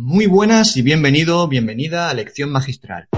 Muy buenas y bienvenido, bienvenida a Lección Magistral.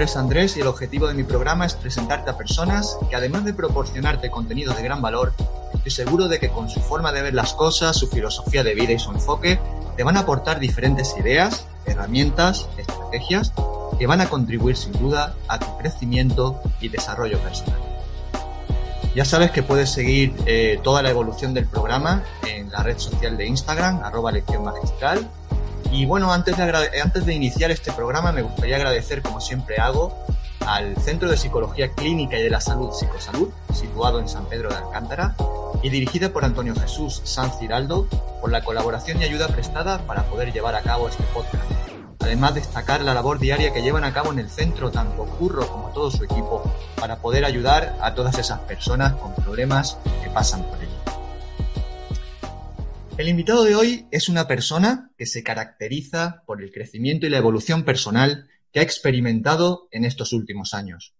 Nombre es Andrés y el objetivo de mi programa es presentarte a personas que además de proporcionarte contenido de gran valor, estoy seguro de que con su forma de ver las cosas, su filosofía de vida y su enfoque, te van a aportar diferentes ideas, herramientas, estrategias que van a contribuir sin duda a tu crecimiento y desarrollo personal. Ya sabes que puedes seguir eh, toda la evolución del programa en la red social de Instagram, arroba y bueno, antes de, antes de iniciar este programa me gustaría agradecer, como siempre hago, al Centro de Psicología Clínica y de la Salud Psicosalud, situado en San Pedro de Alcántara, y dirigida por Antonio Jesús Sanz Ciraldo, por la colaboración y ayuda prestada para poder llevar a cabo este podcast. Además, destacar la labor diaria que llevan a cabo en el centro, tanto Curro como todo su equipo, para poder ayudar a todas esas personas con problemas que pasan por ello. El invitado de hoy es una persona que se caracteriza por el crecimiento y la evolución personal que ha experimentado en estos últimos años.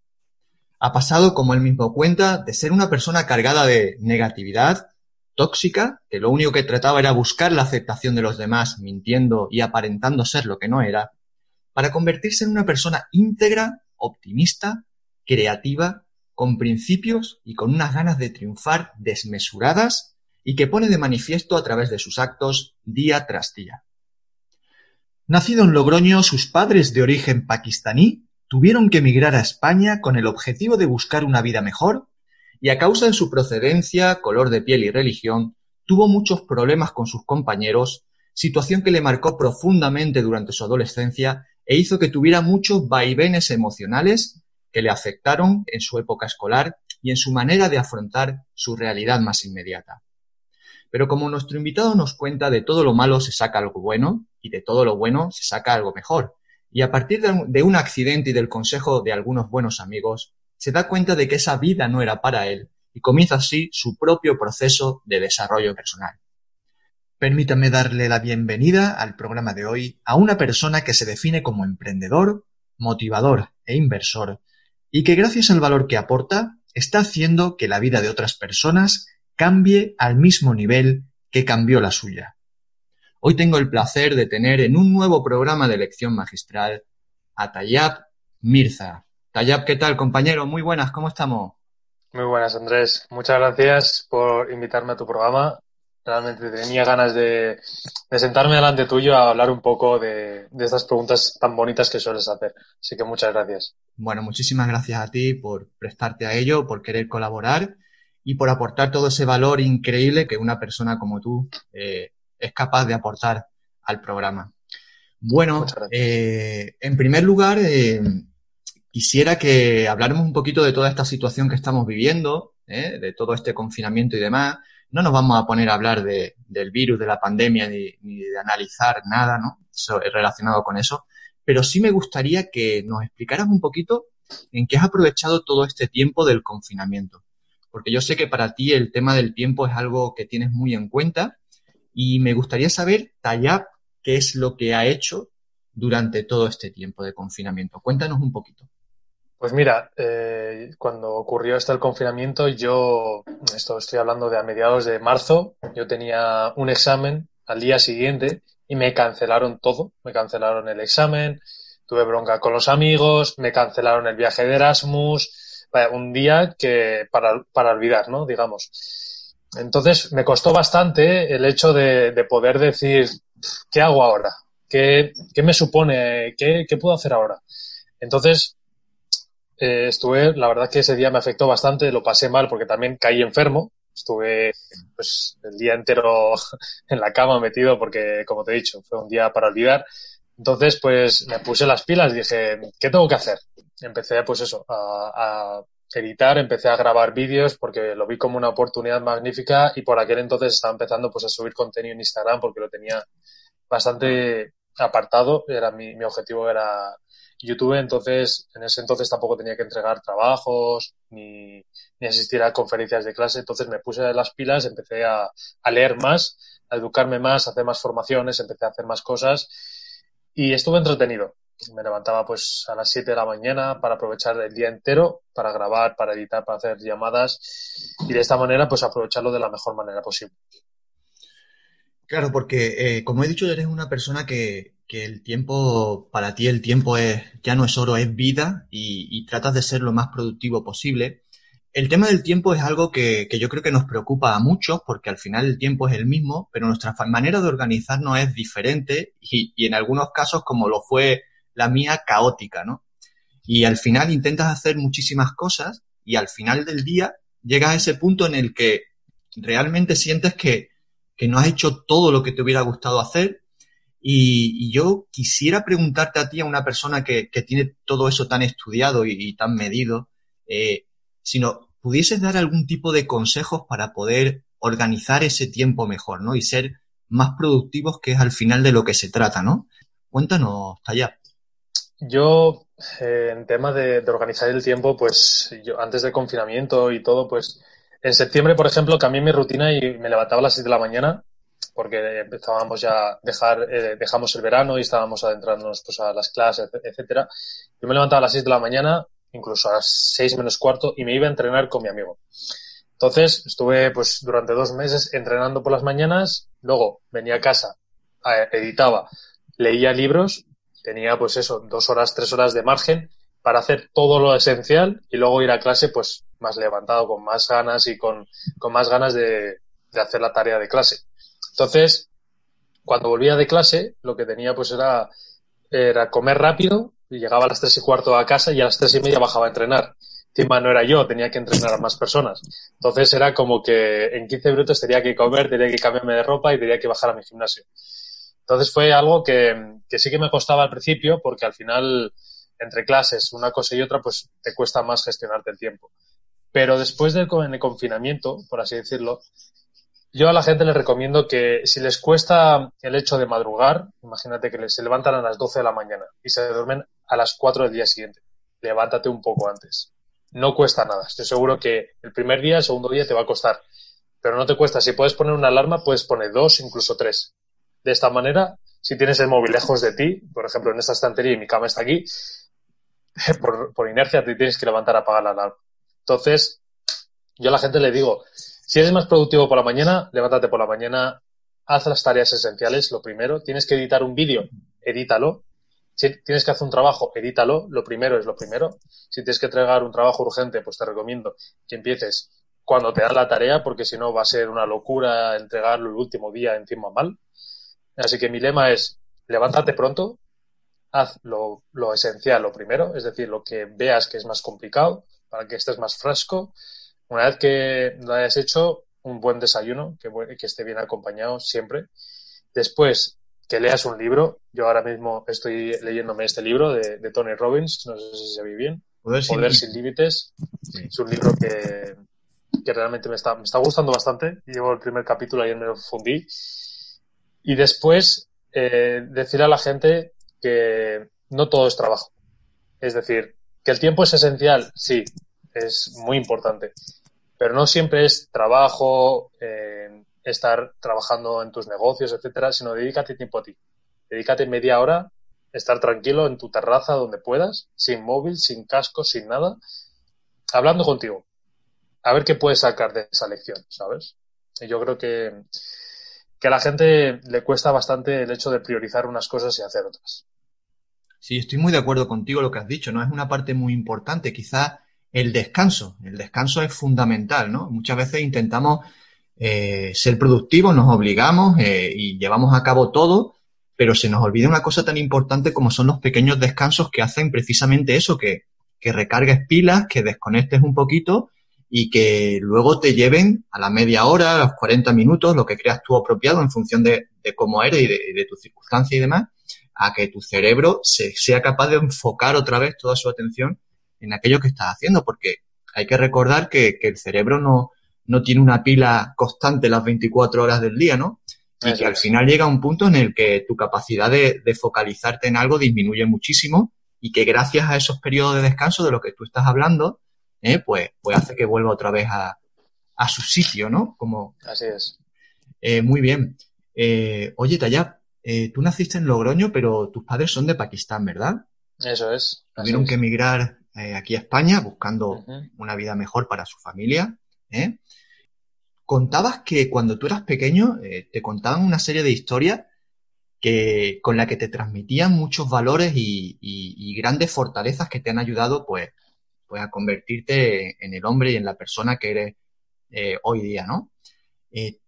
Ha pasado, como él mismo cuenta, de ser una persona cargada de negatividad, tóxica, que lo único que trataba era buscar la aceptación de los demás, mintiendo y aparentando ser lo que no era, para convertirse en una persona íntegra, optimista, creativa, con principios y con unas ganas de triunfar desmesuradas y que pone de manifiesto a través de sus actos día tras día. Nacido en Logroño, sus padres de origen pakistaní tuvieron que emigrar a España con el objetivo de buscar una vida mejor y a causa de su procedencia, color de piel y religión, tuvo muchos problemas con sus compañeros, situación que le marcó profundamente durante su adolescencia e hizo que tuviera muchos vaivenes emocionales que le afectaron en su época escolar y en su manera de afrontar su realidad más inmediata. Pero como nuestro invitado nos cuenta, de todo lo malo se saca algo bueno y de todo lo bueno se saca algo mejor. Y a partir de un accidente y del consejo de algunos buenos amigos, se da cuenta de que esa vida no era para él y comienza así su propio proceso de desarrollo personal. Permítame darle la bienvenida al programa de hoy a una persona que se define como emprendedor, motivador e inversor y que gracias al valor que aporta está haciendo que la vida de otras personas cambie al mismo nivel que cambió la suya. Hoy tengo el placer de tener en un nuevo programa de lección magistral a Tayab Mirza. Tayab, ¿qué tal, compañero? Muy buenas, ¿cómo estamos? Muy buenas, Andrés. Muchas gracias por invitarme a tu programa. Realmente tenía ganas de, sentarme delante tuyo a hablar un poco de, de, estas preguntas tan bonitas que sueles hacer. Así que muchas gracias. Bueno, muchísimas gracias a ti por prestarte a ello, por querer colaborar y por aportar todo ese valor increíble que una persona como tú eh, es capaz de aportar al programa. Bueno, eh, en primer lugar, eh, quisiera que habláramos un poquito de toda esta situación que estamos viviendo, de todo este confinamiento y demás. No nos vamos a poner a hablar de, del virus, de la pandemia, ni, ni de analizar nada ¿no? relacionado con eso, pero sí me gustaría que nos explicaras un poquito en qué has aprovechado todo este tiempo del confinamiento porque yo sé que para ti el tema del tiempo es algo que tienes muy en cuenta y me gustaría saber, Tayab, qué es lo que ha hecho durante todo este tiempo de confinamiento. Cuéntanos un poquito. Pues mira, eh, cuando ocurrió esto del confinamiento, yo, esto estoy hablando de a mediados de marzo, yo tenía un examen al día siguiente y me cancelaron todo, me cancelaron el examen, tuve bronca con los amigos, me cancelaron el viaje de Erasmus, un día que para, para olvidar, ¿no? Digamos. Entonces me costó bastante el hecho de, de poder decir, ¿qué hago ahora? ¿Qué, qué me supone? ¿Qué, ¿Qué, puedo hacer ahora? Entonces, eh, estuve, la verdad que ese día me afectó bastante, lo pasé mal porque también caí enfermo. Estuve pues el día entero en la cama metido porque, como te he dicho, fue un día para olvidar. Entonces, pues me puse las pilas, dije, ¿qué tengo que hacer? Empecé, pues eso, a, editar, empecé a grabar vídeos porque lo vi como una oportunidad magnífica y por aquel entonces estaba empezando pues a subir contenido en Instagram porque lo tenía bastante apartado, era mi, mi objetivo era YouTube, entonces en ese entonces tampoco tenía que entregar trabajos ni, ni asistir a conferencias de clase, entonces me puse las pilas, empecé a, a leer más, a educarme más, a hacer más formaciones, empecé a hacer más cosas y estuve entretenido. Me levantaba pues a las 7 de la mañana para aprovechar el día entero, para grabar, para editar, para hacer llamadas y de esta manera pues aprovecharlo de la mejor manera posible. Claro, porque eh, como he dicho, eres una persona que, que, el tiempo, para ti el tiempo es, ya no es oro, es vida y, tratas de ser lo más productivo posible. El tema del tiempo es algo que, que, yo creo que nos preocupa a muchos porque al final el tiempo es el mismo, pero nuestra manera de organizarnos es diferente y, y en algunos casos, como lo fue la mía, caótica, ¿no? Y al final intentas hacer muchísimas cosas y al final del día llegas a ese punto en el que realmente sientes que que no has hecho todo lo que te hubiera gustado hacer. Y, yo quisiera preguntarte a ti, a una persona que, que tiene todo eso tan estudiado y, tan medido, eh, si nos pudieses dar algún tipo de consejos para poder organizar ese tiempo mejor, ¿no? Y ser más productivos, que es al final de lo que se trata, ¿no? Cuéntanos, Talla. Yo, eh, en tema de, organizar el tiempo, pues yo antes del confinamiento y todo, pues en septiembre, por ejemplo, cambié mi rutina y me levantaba a las 6 de la mañana porque empezábamos ya dejar, eh, dejamos el verano y estábamos adentrándonos pues, a las clases, etcétera. Yo me levantaba a las 6 de la mañana, incluso a las 6 menos cuarto, y me iba a entrenar con mi amigo. Entonces, estuve pues durante dos meses entrenando por las mañanas, luego venía a casa, editaba, leía libros, tenía pues eso, dos horas, tres horas de margen para hacer todo lo esencial y luego ir a clase pues más levantado, con más ganas y con, con más ganas de, de hacer la tarea de clase. Entonces, cuando volvía de clase, lo que tenía pues era, era comer rápido y llegaba a las tres y cuarto a casa y a las tres y media bajaba a entrenar. Encima no era yo, tenía que entrenar a más personas. Entonces era como que en 15 minutos tenía que comer, tenía que cambiarme de ropa y tenía que bajar a mi gimnasio. Entonces fue algo que, sí que me costaba al principio porque al final entre clases, una cosa y otra, pues te cuesta más gestionarte el tiempo. Pero después del el confinamiento, por así decirlo, yo a la gente les recomiendo que si les cuesta el hecho de madrugar, imagínate que se levantan a las 12 de la mañana y se duermen a las 4 del día siguiente. Levántate un poco antes. No cuesta nada. Estoy seguro que el primer día, el segundo día te va a costar. Pero no te cuesta. Si puedes poner una alarma, puedes poner dos, incluso tres. De esta manera, si tienes el móvil lejos de ti, por ejemplo, en esta estantería y mi cama está aquí, por, inercia te tienes que levantar a apagar la alarma. Entonces, yo a la gente le digo, si eres más productivo por la mañana, levántate por la mañana, haz las tareas esenciales, lo primero. Tienes que editar un vídeo, edítalo. Si tienes que hacer un trabajo, edítalo. Lo primero es lo primero. Si tienes que entregar un trabajo urgente, pues te recomiendo que empieces cuando te da la tarea, porque si no va a ser una locura entregarlo el último día encima mal. Así que mi lema es, levántate pronto, haz lo, lo, esencial, lo primero, es decir, lo que veas que es más complicado para que estés más fresco. Una vez que lo hayas hecho, un buen desayuno, que, que esté bien acompañado siempre. Después, que leas un libro. Yo ahora mismo estoy leyéndome este libro de, de Tony Robbins, no sé si se ve bien. Poder, Poder sin, límites. Sí. Es un libro que, que realmente me está, me está gustando bastante. Llevo el primer capítulo, ayer me lo fundí. Y después, eh, decir a la gente que no todo es trabajo. Es decir, que el tiempo es esencial, sí, es muy importante, pero no siempre es trabajo, eh, estar trabajando en tus negocios, etcétera, sino dedícate tiempo a ti. Dedícate media hora, estar tranquilo en tu terraza donde puedas, sin móvil, sin casco, sin nada, hablando contigo. A ver qué puedes sacar de esa lección, ¿sabes? Y yo creo que, que a la gente le cuesta bastante el hecho de priorizar unas cosas y hacer otras. Sí, estoy muy de acuerdo contigo lo que has dicho, ¿no? Es una parte muy importante. Quizás el descanso. El descanso es fundamental, ¿no? Muchas veces intentamos eh, ser productivos, nos obligamos eh, y llevamos a cabo todo, pero se nos olvida una cosa tan importante como son los pequeños descansos que hacen precisamente eso, que, que recargues pilas, que desconectes un poquito y que luego te lleven a la media hora, a los 40 minutos, lo que creas tú apropiado en función de, de cómo eres y de, de tu circunstancia y demás, a que tu cerebro se, sea capaz de enfocar otra vez toda su atención en aquello que estás haciendo, porque hay que recordar que, que el cerebro no, no tiene una pila constante las 24 horas del día, ¿no? y que al final llega un punto en el que tu capacidad de, focalizarte en algo disminuye muchísimo y que gracias a esos periodos de descanso de lo que tú estás hablando, eh, pues, pues hace que vuelva otra vez a, su sitio, ¿no? Como, Así es. Eh, muy bien. Eh, oye, Tayab, tú naciste en Logroño, pero tus padres son de Pakistán, ¿verdad? Eso es. Tuvieron que emigrar aquí a España buscando una vida mejor para su familia. ¿eh? contabas que cuando tú eras pequeño te contaban una serie de historias que, con la que te transmitían muchos valores y, grandes fortalezas que te han ayudado pues, pues a convertirte en el hombre y en la persona que eres eh, hoy día, ¿no? Eh,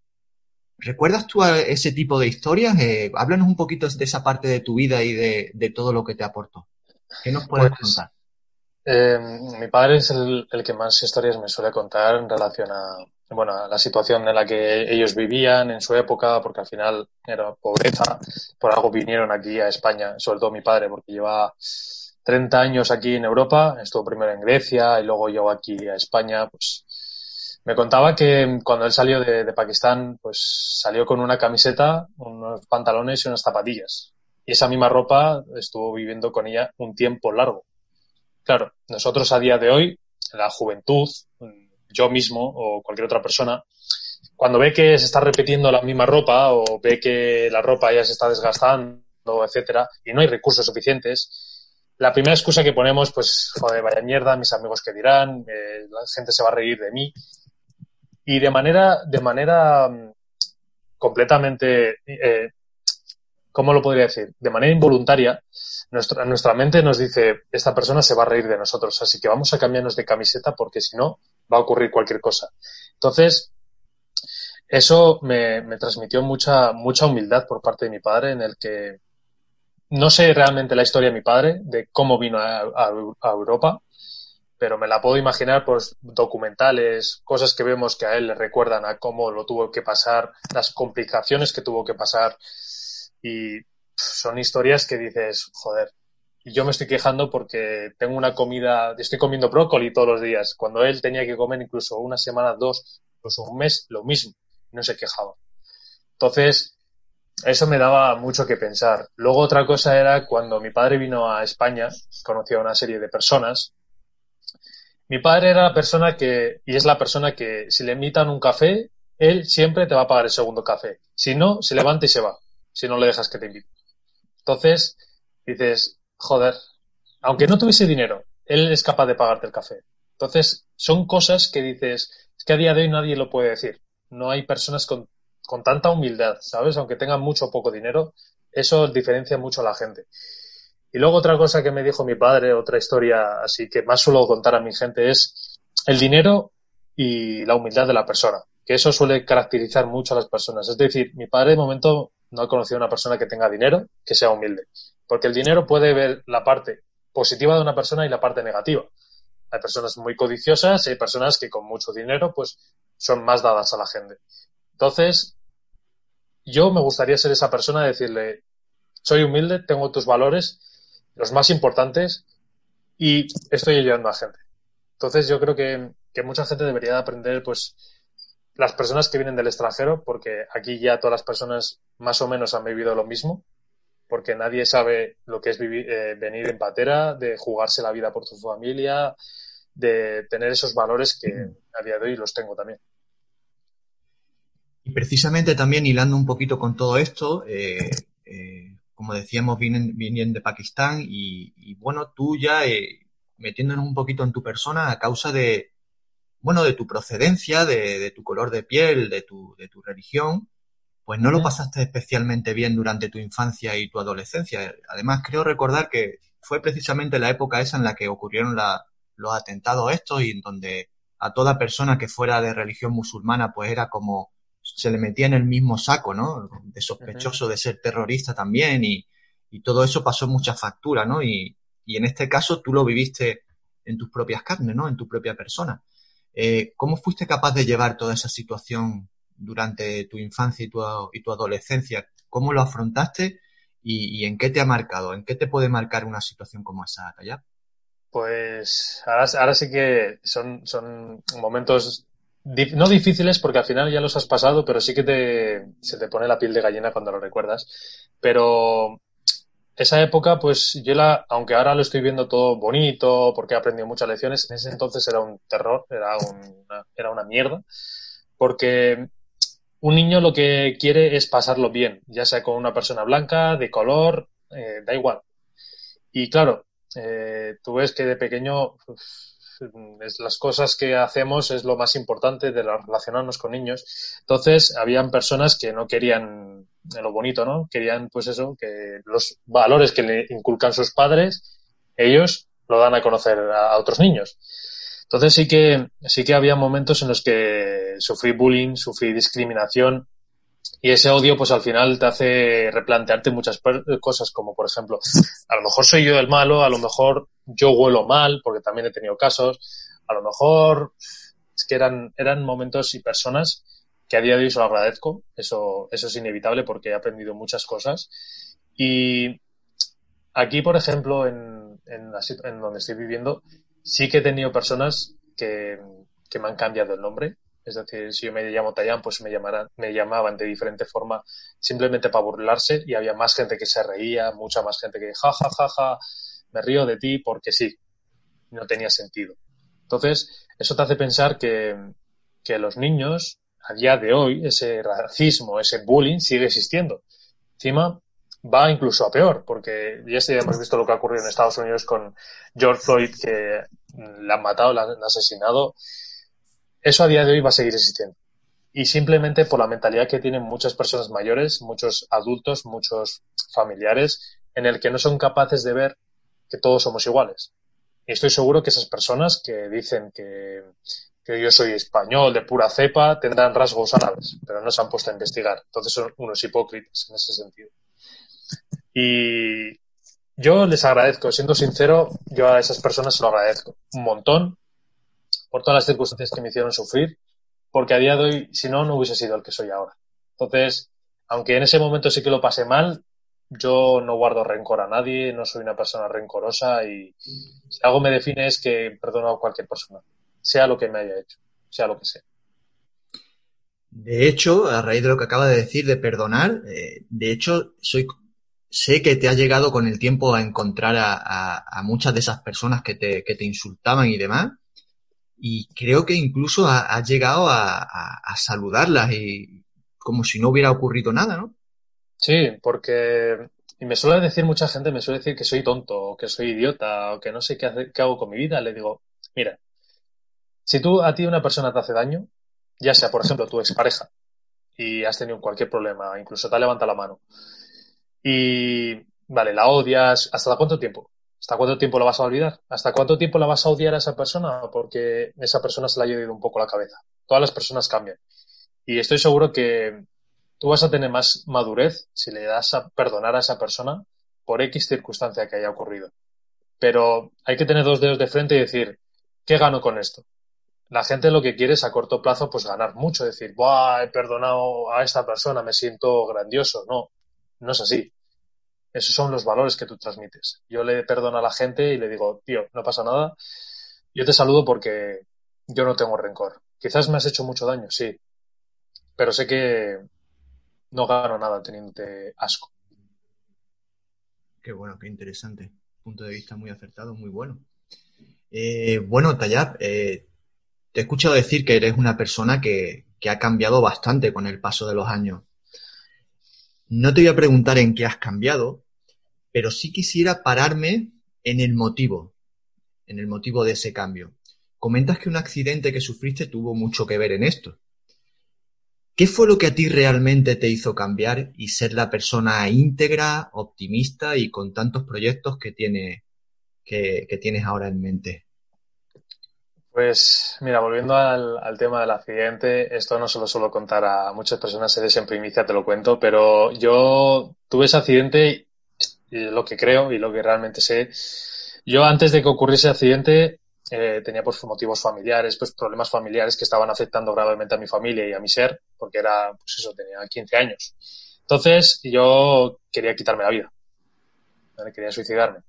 ¿Recuerdas tú ese tipo de historias? háblanos un poquito de esa parte de tu vida y de, todo lo que te aportó. ¿Qué nos puedes pues, contar? mi padre es el, el, que más historias me suele contar en relación a, bueno, la situación en la que ellos vivían en su época, porque al final era pobreza, por algo vinieron aquí a España, sobre todo mi padre, porque lleva 30 años aquí en Europa, estuvo primero en Grecia y luego llegó aquí a España, pues me contaba que cuando él salió de, Pakistán, pues salió con una camiseta, unos pantalones y unas zapatillas. Y esa misma ropa estuvo viviendo con ella un tiempo largo. Claro, nosotros a día de hoy, la juventud, yo mismo o cualquier otra persona, cuando ve que se está repitiendo la misma ropa o ve que la ropa ya se está desgastando, etcétera, y no hay recursos suficientes, la primera excusa que ponemos, pues, joder, vaya mierda, mis amigos que dirán, eh, la gente se va a reír de mí. Y de manera, de manera mm, completamente, eh, ¿cómo lo podría decir? De manera involuntaria, nuestra, nuestra mente nos dice, esta persona se va a reír de nosotros, así que vamos a cambiarnos de camiseta porque si no, va a ocurrir cualquier cosa. Entonces, eso me, transmitió mucha, mucha humildad por parte de mi padre, en el que no sé realmente la historia de mi padre, de cómo vino a, Europa, pero me la puedo imaginar por documentales, cosas que vemos que a él le recuerdan a cómo lo tuvo que pasar, las complicaciones que tuvo que pasar. Y son historias que dices, joder, y yo me estoy quejando porque tengo una comida, estoy comiendo brócoli todos los días, cuando él tenía que comer incluso una semana, dos, incluso un mes, lo mismo, no se quejaba. Entonces, eso me daba mucho que pensar. Luego otra cosa era cuando mi padre vino a España, conocía a una serie de personas. Mi padre era la persona que, y es la persona que si le invitan un café, él siempre te va a pagar el segundo café. Si no, se levanta y se va, si no le dejas que te invite. Entonces, dices, joder, aunque no tuviese dinero, él es capaz de pagarte el café. Entonces, son cosas que dices, es que a día de hoy nadie lo puede decir. No hay personas con, con tanta humildad, ¿sabes? Aunque tengan mucho o poco dinero, eso diferencia mucho a la gente. Y luego otra cosa que me dijo mi padre, otra historia así que más suelo contar a mi gente es el dinero y la humildad de la persona, que eso suele caracterizar mucho a las personas. Es decir, mi padre de momento no ha conocido a una persona que tenga dinero que sea humilde. Porque el dinero puede ver la parte positiva de una persona y la parte negativa. Hay personas muy codiciosas y hay personas que con mucho dinero pues son más dadas a la gente. Entonces, yo me gustaría ser esa persona, decirle, soy humilde, tengo tus valores, los más importantes, y estoy ayudando a gente. Entonces, yo creo que, que mucha gente debería aprender, pues, las personas que vienen del extranjero, porque aquí ya todas las personas más o menos han vivido lo mismo, porque nadie sabe lo que es vivir, eh, venir en patera, de jugarse la vida por tu familia, de tener esos valores que a día de hoy los tengo también. Y precisamente también hilando un poquito con todo esto, eh, eh, como decíamos, vienen, vienen de Pakistán y, bueno, tú ya metiéndonos un poquito en tu persona a causa de, bueno, de tu procedencia, de, de tu color de piel, de tu, de tu religión, pues no lo pasaste especialmente bien durante tu infancia y tu adolescencia. Además, creo recordar que fue precisamente la época esa en la que ocurrieron los atentados estos y en donde a toda persona que fuera de religión musulmana pues era como se le metía en el mismo saco, ¿no? De sospechoso de ser terrorista también y, todo eso pasó mucha factura, ¿no? Y, en este caso tú lo viviste en tus propias carnes, ¿no? En tu propia persona. Eh, ¿Cómo fuiste capaz de llevar toda esa situación durante tu infancia y tu, y tu adolescencia, ¿cómo lo afrontaste y, en qué te ha marcado? ¿En qué te puede marcar una situación como esa, Taya? Pues ahora, ahora sí que son, son momentos no difíciles porque al final ya los has pasado, pero sí que te, se te pone la piel de gallina cuando lo recuerdas. Pero esa época, pues yo la, aunque ahora lo estoy viendo todo bonito, porque he aprendido muchas lecciones, en ese entonces era un terror, era una, era una mierda, porque un niño lo que quiere es pasarlo bien, ya sea con una persona blanca, de color, eh, da igual. Y claro, eh, tú ves que de pequeño es las cosas que hacemos es lo más importante de relacionarnos con niños. Entonces, habían personas que no querían lo bonito, ¿no? Querían, pues eso, que los valores que le inculcan sus padres, ellos lo dan a conocer a, otros niños. Entonces sí que, sí que había momentos en los que sufrí bullying, sufrí discriminación, y ese odio, pues al final te hace replantearte muchas cosas, como por ejemplo, a lo mejor soy yo el malo, a lo mejor yo huelo mal, porque también he tenido casos, a lo mejor es que eran, eran momentos y personas que a día de hoy se lo agradezco, eso, eso es inevitable porque he aprendido muchas cosas. Y aquí, por ejemplo, en, en, en donde estoy viviendo, sí que he tenido personas que, que me han cambiado el nombre, es decir, si yo me llamo Tayán, pues me, me llamaban de diferente forma simplemente para burlarse y había más gente que se reía, mucha más gente que ja, ja, ja, ja, me río de ti porque sí, no tenía sentido. Entonces, eso te hace pensar que, que los niños, a día de hoy, ese racismo, ese bullying sigue existiendo. Encima, va incluso a peor, porque ya hemos visto lo que ha ocurrido en Estados Unidos con George Floyd, que le han matado, le han asesinado eso a día de hoy va a seguir existiendo. Y simplemente por la mentalidad que tienen muchas personas mayores, muchos adultos, muchos familiares, en el que no son capaces de ver que todos somos iguales. Y estoy seguro que esas personas que dicen que, yo soy español de pura cepa tendrán rasgos árabes, pero no se han puesto a investigar. Entonces son unos hipócritas en ese sentido. Y yo les agradezco, siendo sincero, yo a esas personas se lo agradezco un montón por todas las circunstancias que me hicieron sufrir, porque a día de hoy, si no, no hubiese sido el que soy ahora. Entonces, aunque en ese momento sí que lo pasé mal, yo no guardo rencor a nadie, no soy una persona rencorosa y si algo me define es que perdono a cualquier persona, sea lo que me haya hecho, sea lo que sea. De hecho, a raíz de lo que acaba de decir de perdonar, eh, de hecho, soy, sé que te ha llegado con el tiempo a encontrar a, muchas de esas personas que te, que te insultaban y demás y creo que incluso ha, llegado a, saludarlas y como si no hubiera ocurrido nada, ¿no? Sí, porque y me suele decir mucha gente, me suele decir que soy tonto, o que soy idiota, o que no sé qué, qué hago con mi vida. Le digo, mira, si tú a ti una persona te hace daño, ya sea, por ejemplo, tu expareja, y has tenido cualquier problema, incluso te levanta la mano, y vale, la odias, ¿hasta cuánto tiempo? ¿Hasta cuánto tiempo la vas a olvidar? ¿Hasta cuánto tiempo la vas a odiar a esa persona? Porque esa persona se le ha ido un poco la cabeza. Todas las personas cambian. Y estoy seguro que tú vas a tener más madurez si le das a perdonar a esa persona por X circunstancia que haya ocurrido. Pero hay que tener dos dedos de frente y decir, ¿qué gano con esto? La gente lo que quiere es a corto plazo pues ganar mucho, decir, Buah, he perdonado a esta persona, me siento grandioso. No, no es así. Esos son los valores que tú transmites. Yo le perdono a la gente y le digo, tío, no pasa nada. Yo te saludo porque yo no tengo rencor. Quizás me has hecho mucho daño, sí. Pero sé que no gano nada teniéndote asco. Qué bueno, qué interesante. Punto de vista muy acertado, muy bueno. Eh, bueno, Tayab, eh, te he escuchado decir que eres una persona que, que ha cambiado bastante con el paso de los años. No te voy a preguntar en qué has cambiado, pero sí quisiera pararme en el motivo, en el motivo de ese cambio. Comentas que un accidente que sufriste tuvo mucho que ver en esto. ¿Qué fue lo que a ti realmente te hizo cambiar y ser la persona íntegra, optimista y con tantos proyectos que, tiene, que, tienes ahora en mente? Pues mira, volviendo al, tema del accidente, esto no se lo suelo contar a muchas personas, se en primicia, te lo cuento, pero yo tuve ese accidente, y lo que creo y lo que realmente sé. Yo antes de que ocurriese el accidente eh, tenía pues motivos familiares, pues problemas familiares que estaban afectando gravemente a mi familia y a mi ser, porque era, pues eso, tenía 15 años. Entonces yo quería quitarme la vida, quería suicidarme.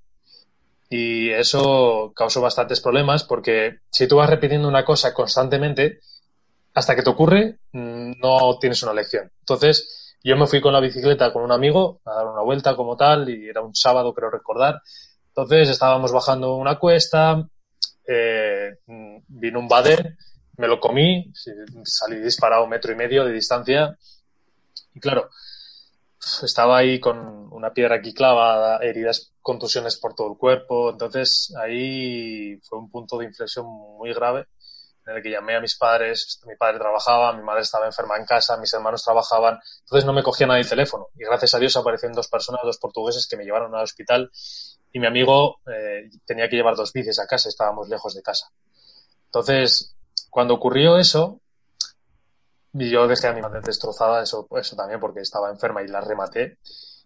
Y eso causó bastantes problemas porque si tú vas repitiendo una cosa constantemente, hasta que te ocurre, mm, no tienes una lección. Entonces, yo me fui con la bicicleta con un amigo a dar una vuelta como tal y era un sábado, creo recordar. Entonces, estábamos bajando una cuesta, eh, vino un bader, me lo comí, salí disparado metro y medio de distancia y claro, estaba ahí con una piedra aquí clavada, heridas, contusiones por todo el cuerpo. Entonces ahí fue un punto de inflexión muy grave en el que llamé a mis padres. Mi padre trabajaba, mi madre estaba enferma en casa, mis hermanos trabajaban. Entonces no me cogía nadie el teléfono. Y gracias a Dios aparecieron dos personas, dos portugueses que me llevaron al hospital. Y mi amigo eh, tenía que llevar dos bicis a casa, estábamos lejos de casa. Entonces, cuando ocurrió eso, y yo dejé a mi madre destrozada, eso, eso también porque estaba enferma y la rematé.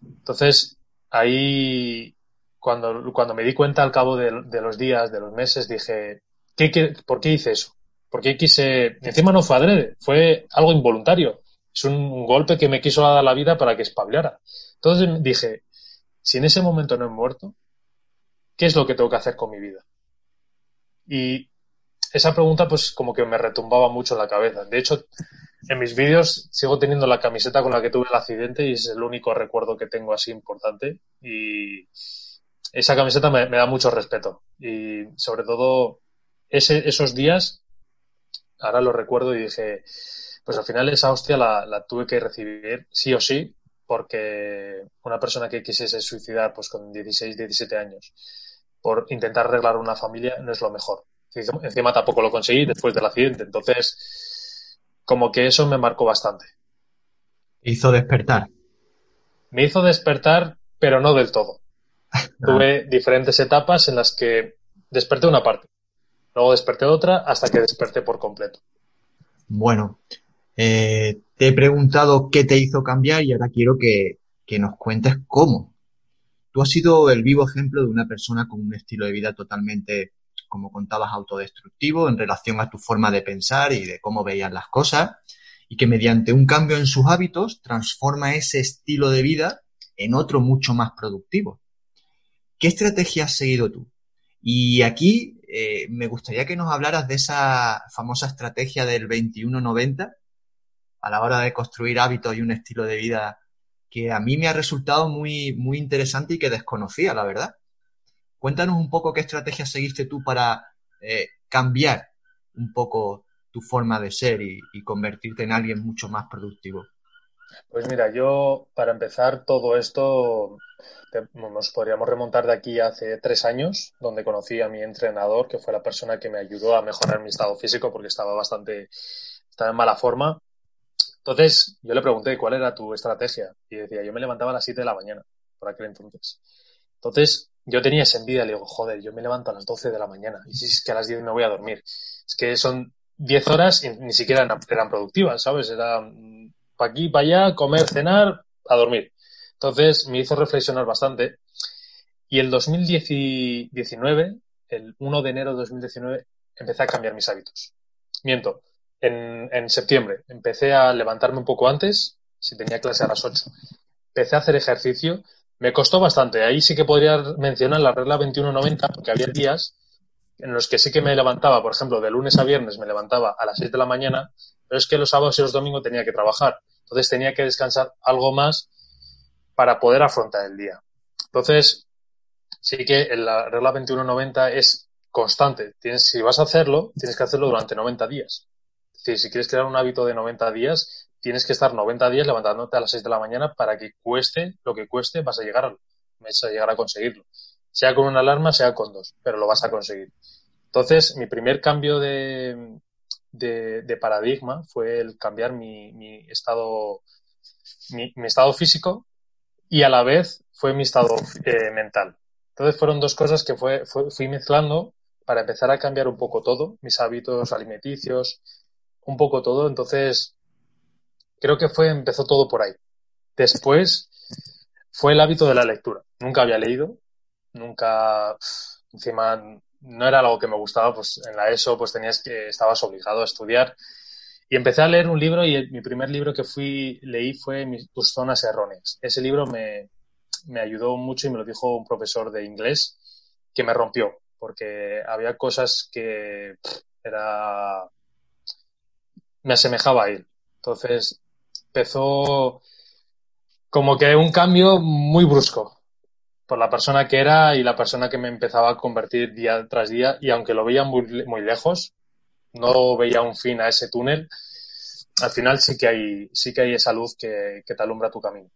Entonces, ahí, cuando, cuando me di cuenta al cabo de, los días, de los meses, dije, ¿qué, por qué hice eso? ¿Por qué quise...? Encima no fue adrede, fue algo involuntario. Es un golpe que me quiso dar la vida para que espableara. Entonces dije, si en ese momento no he muerto, ¿qué es lo que tengo que hacer con mi vida? Y esa pregunta pues como que me retumbaba mucho en la cabeza. De hecho, en mis vídeos sigo teniendo la camiseta con la que tuve el accidente y es el único recuerdo que tengo así importante. Y esa camiseta me, da mucho respeto. Y sobre todo ese, esos días, ahora lo recuerdo y dije, pues al final esa hostia la, la, tuve que recibir sí o sí, porque una persona que quisiese suicidar pues con 16, 17 años por intentar arreglar una familia no es lo mejor. Encima tampoco lo conseguí después del accidente. Entonces, como que eso me marcó bastante. Hizo despertar. Me hizo despertar, pero no del todo. Tuve diferentes etapas en las que desperté una parte, luego desperté otra hasta que desperté por completo. Bueno, eh, te he preguntado qué te hizo cambiar y ahora quiero que, que nos cuentes cómo. Tú has sido el vivo ejemplo de una persona con un estilo de vida totalmente como contabas, autodestructivo en relación a tu forma de pensar y de cómo veías las cosas, y que mediante un cambio en sus hábitos transforma ese estilo de vida en otro mucho más productivo. ¿Qué estrategia has seguido tú? Y aquí eh, me gustaría que nos hablaras de esa famosa estrategia del 21-90 a la hora de construir hábitos y un estilo de vida que a mí me ha resultado muy, muy interesante y que desconocía, la verdad. Cuéntanos un poco qué estrategia seguiste tú para eh, cambiar un poco tu forma de ser y, convertirte en alguien mucho más productivo. Pues mira, yo para empezar todo esto nos podríamos remontar de aquí hace tres años, donde conocí a mi entrenador, que fue la persona que me ayudó a mejorar mi estado físico porque estaba bastante, estaba en mala forma. Entonces yo le pregunté cuál era tu estrategia y decía, yo me levantaba a las 7 de la mañana por aquel entonces. Entonces yo tenía esa envidia, le digo, joder, yo me levanto a las 12 de la mañana y si es que a las 10 me voy a dormir. Es que son 10 horas y ni siquiera eran, productivas, ¿sabes? Era para aquí, para allá, comer, cenar, a dormir. Entonces me hizo reflexionar bastante. Y el 2019, el 1 de enero de 2019, empecé a cambiar mis hábitos. Miento, en, septiembre empecé a levantarme un poco antes, si tenía clase a las 8. Empecé a hacer ejercicio me costó bastante. Ahí sí que podría mencionar la regla 21-90, porque había días en los que sí que me levantaba, por ejemplo, de lunes a viernes me levantaba a las 6 de la mañana, pero es que los sábados y los domingos tenía que trabajar. Entonces tenía que descansar algo más para poder afrontar el día. Entonces, sí que la regla 21-90 es constante. Tienes, si vas a hacerlo, tienes que hacerlo durante 90 días. Es decir, si quieres crear un hábito de 90 días, tienes que estar 90 días levantándote a las 6 de la mañana para que cueste lo que cueste, vas a llegar vas a, llegar a conseguirlo. Sea con una alarma, sea con dos, pero lo vas a conseguir. Entonces, mi primer cambio de, de, paradigma fue el cambiar mi, estado, mi, estado físico y a la vez fue mi estado eh, mental. Entonces fueron dos cosas que fue, fui mezclando para empezar a cambiar un poco todo, mis hábitos alimenticios, un poco todo. Entonces, creo que fue, empezó todo por ahí. Después fue el hábito de la lectura. Nunca había leído, nunca, encima no era algo que me gustaba, pues en la ESO pues tenías que, estabas obligado a estudiar. Y empecé a leer un libro y mi primer libro que fui, leí fue Tus zonas erróneas. Ese libro me, me ayudó mucho y me lo dijo un profesor de inglés que me rompió, porque había cosas que era me asemejaba a él. Entonces empezó como que un cambio muy brusco por la persona que era y la persona que me empezaba a convertir día tras día y aunque lo veía muy, muy lejos, no veía un fin a ese túnel, al final sí que hay, sí que hay esa luz que, que te alumbra tu camino.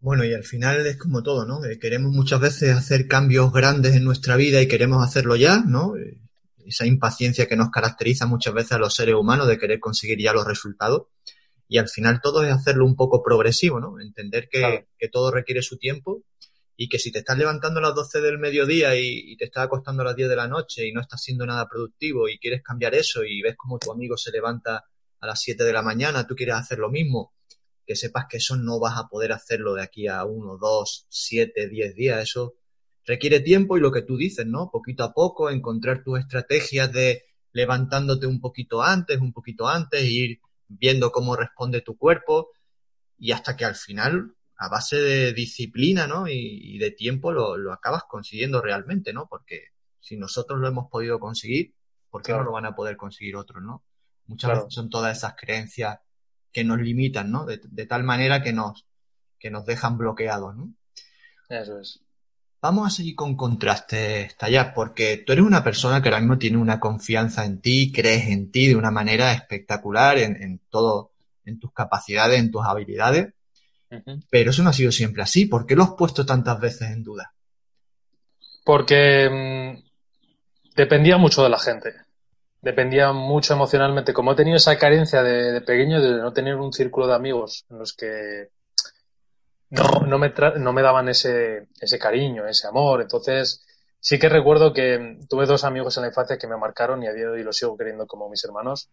Bueno, y al final es como todo, ¿no? Eh, queremos muchas veces hacer cambios grandes en nuestra vida y queremos hacerlo ya, ¿no? Eh, esa impaciencia que nos caracteriza muchas veces a los seres humanos de querer conseguir ya los resultados. Y al final todo es hacerlo un poco progresivo, ¿no? Entender que, que todo requiere su tiempo y que si te estás levantando a las 12 del mediodía y, y, te estás acostando a las 10 de la noche y no estás siendo nada productivo y quieres cambiar eso y ves como tu amigo se levanta a las 7 de la mañana, tú quieres hacer lo mismo que sepas que eso no vas a poder hacerlo de aquí a uno, dos, siete, diez días. Eso requiere tiempo y lo que tú dices, ¿no? Poquito a poco, encontrar tus estrategias de levantándote un poquito antes, un poquito antes, e ir viendo cómo responde tu cuerpo y hasta que al final, a base de disciplina, ¿no? Y, y de tiempo lo, lo, acabas consiguiendo realmente, ¿no? Porque si nosotros lo hemos podido conseguir, ¿por qué claro. no lo van a poder conseguir otros, ¿no? Muchas claro. veces son todas esas creencias que nos limitan, ¿no? De, de, tal manera que nos, que nos dejan bloqueados, ¿no? Eso es. Vamos a seguir con contrastes, Tallar, porque tú eres una persona que ahora mismo tiene una confianza en ti, crees en ti de una manera espectacular, en, en todo, en tus capacidades, en tus habilidades, uh -huh. pero eso no ha sido siempre así. ¿Por qué lo has puesto tantas veces en duda? Porque mmm, dependía mucho de la gente dependía mucho emocionalmente. Como he tenido esa carencia de, de, pequeño de no tener un círculo de amigos en los que no, no, me, no me daban ese, ese cariño, ese amor, entonces sí que recuerdo que tuve dos amigos en la infancia que me marcaron y a día de hoy los sigo queriendo como mis hermanos,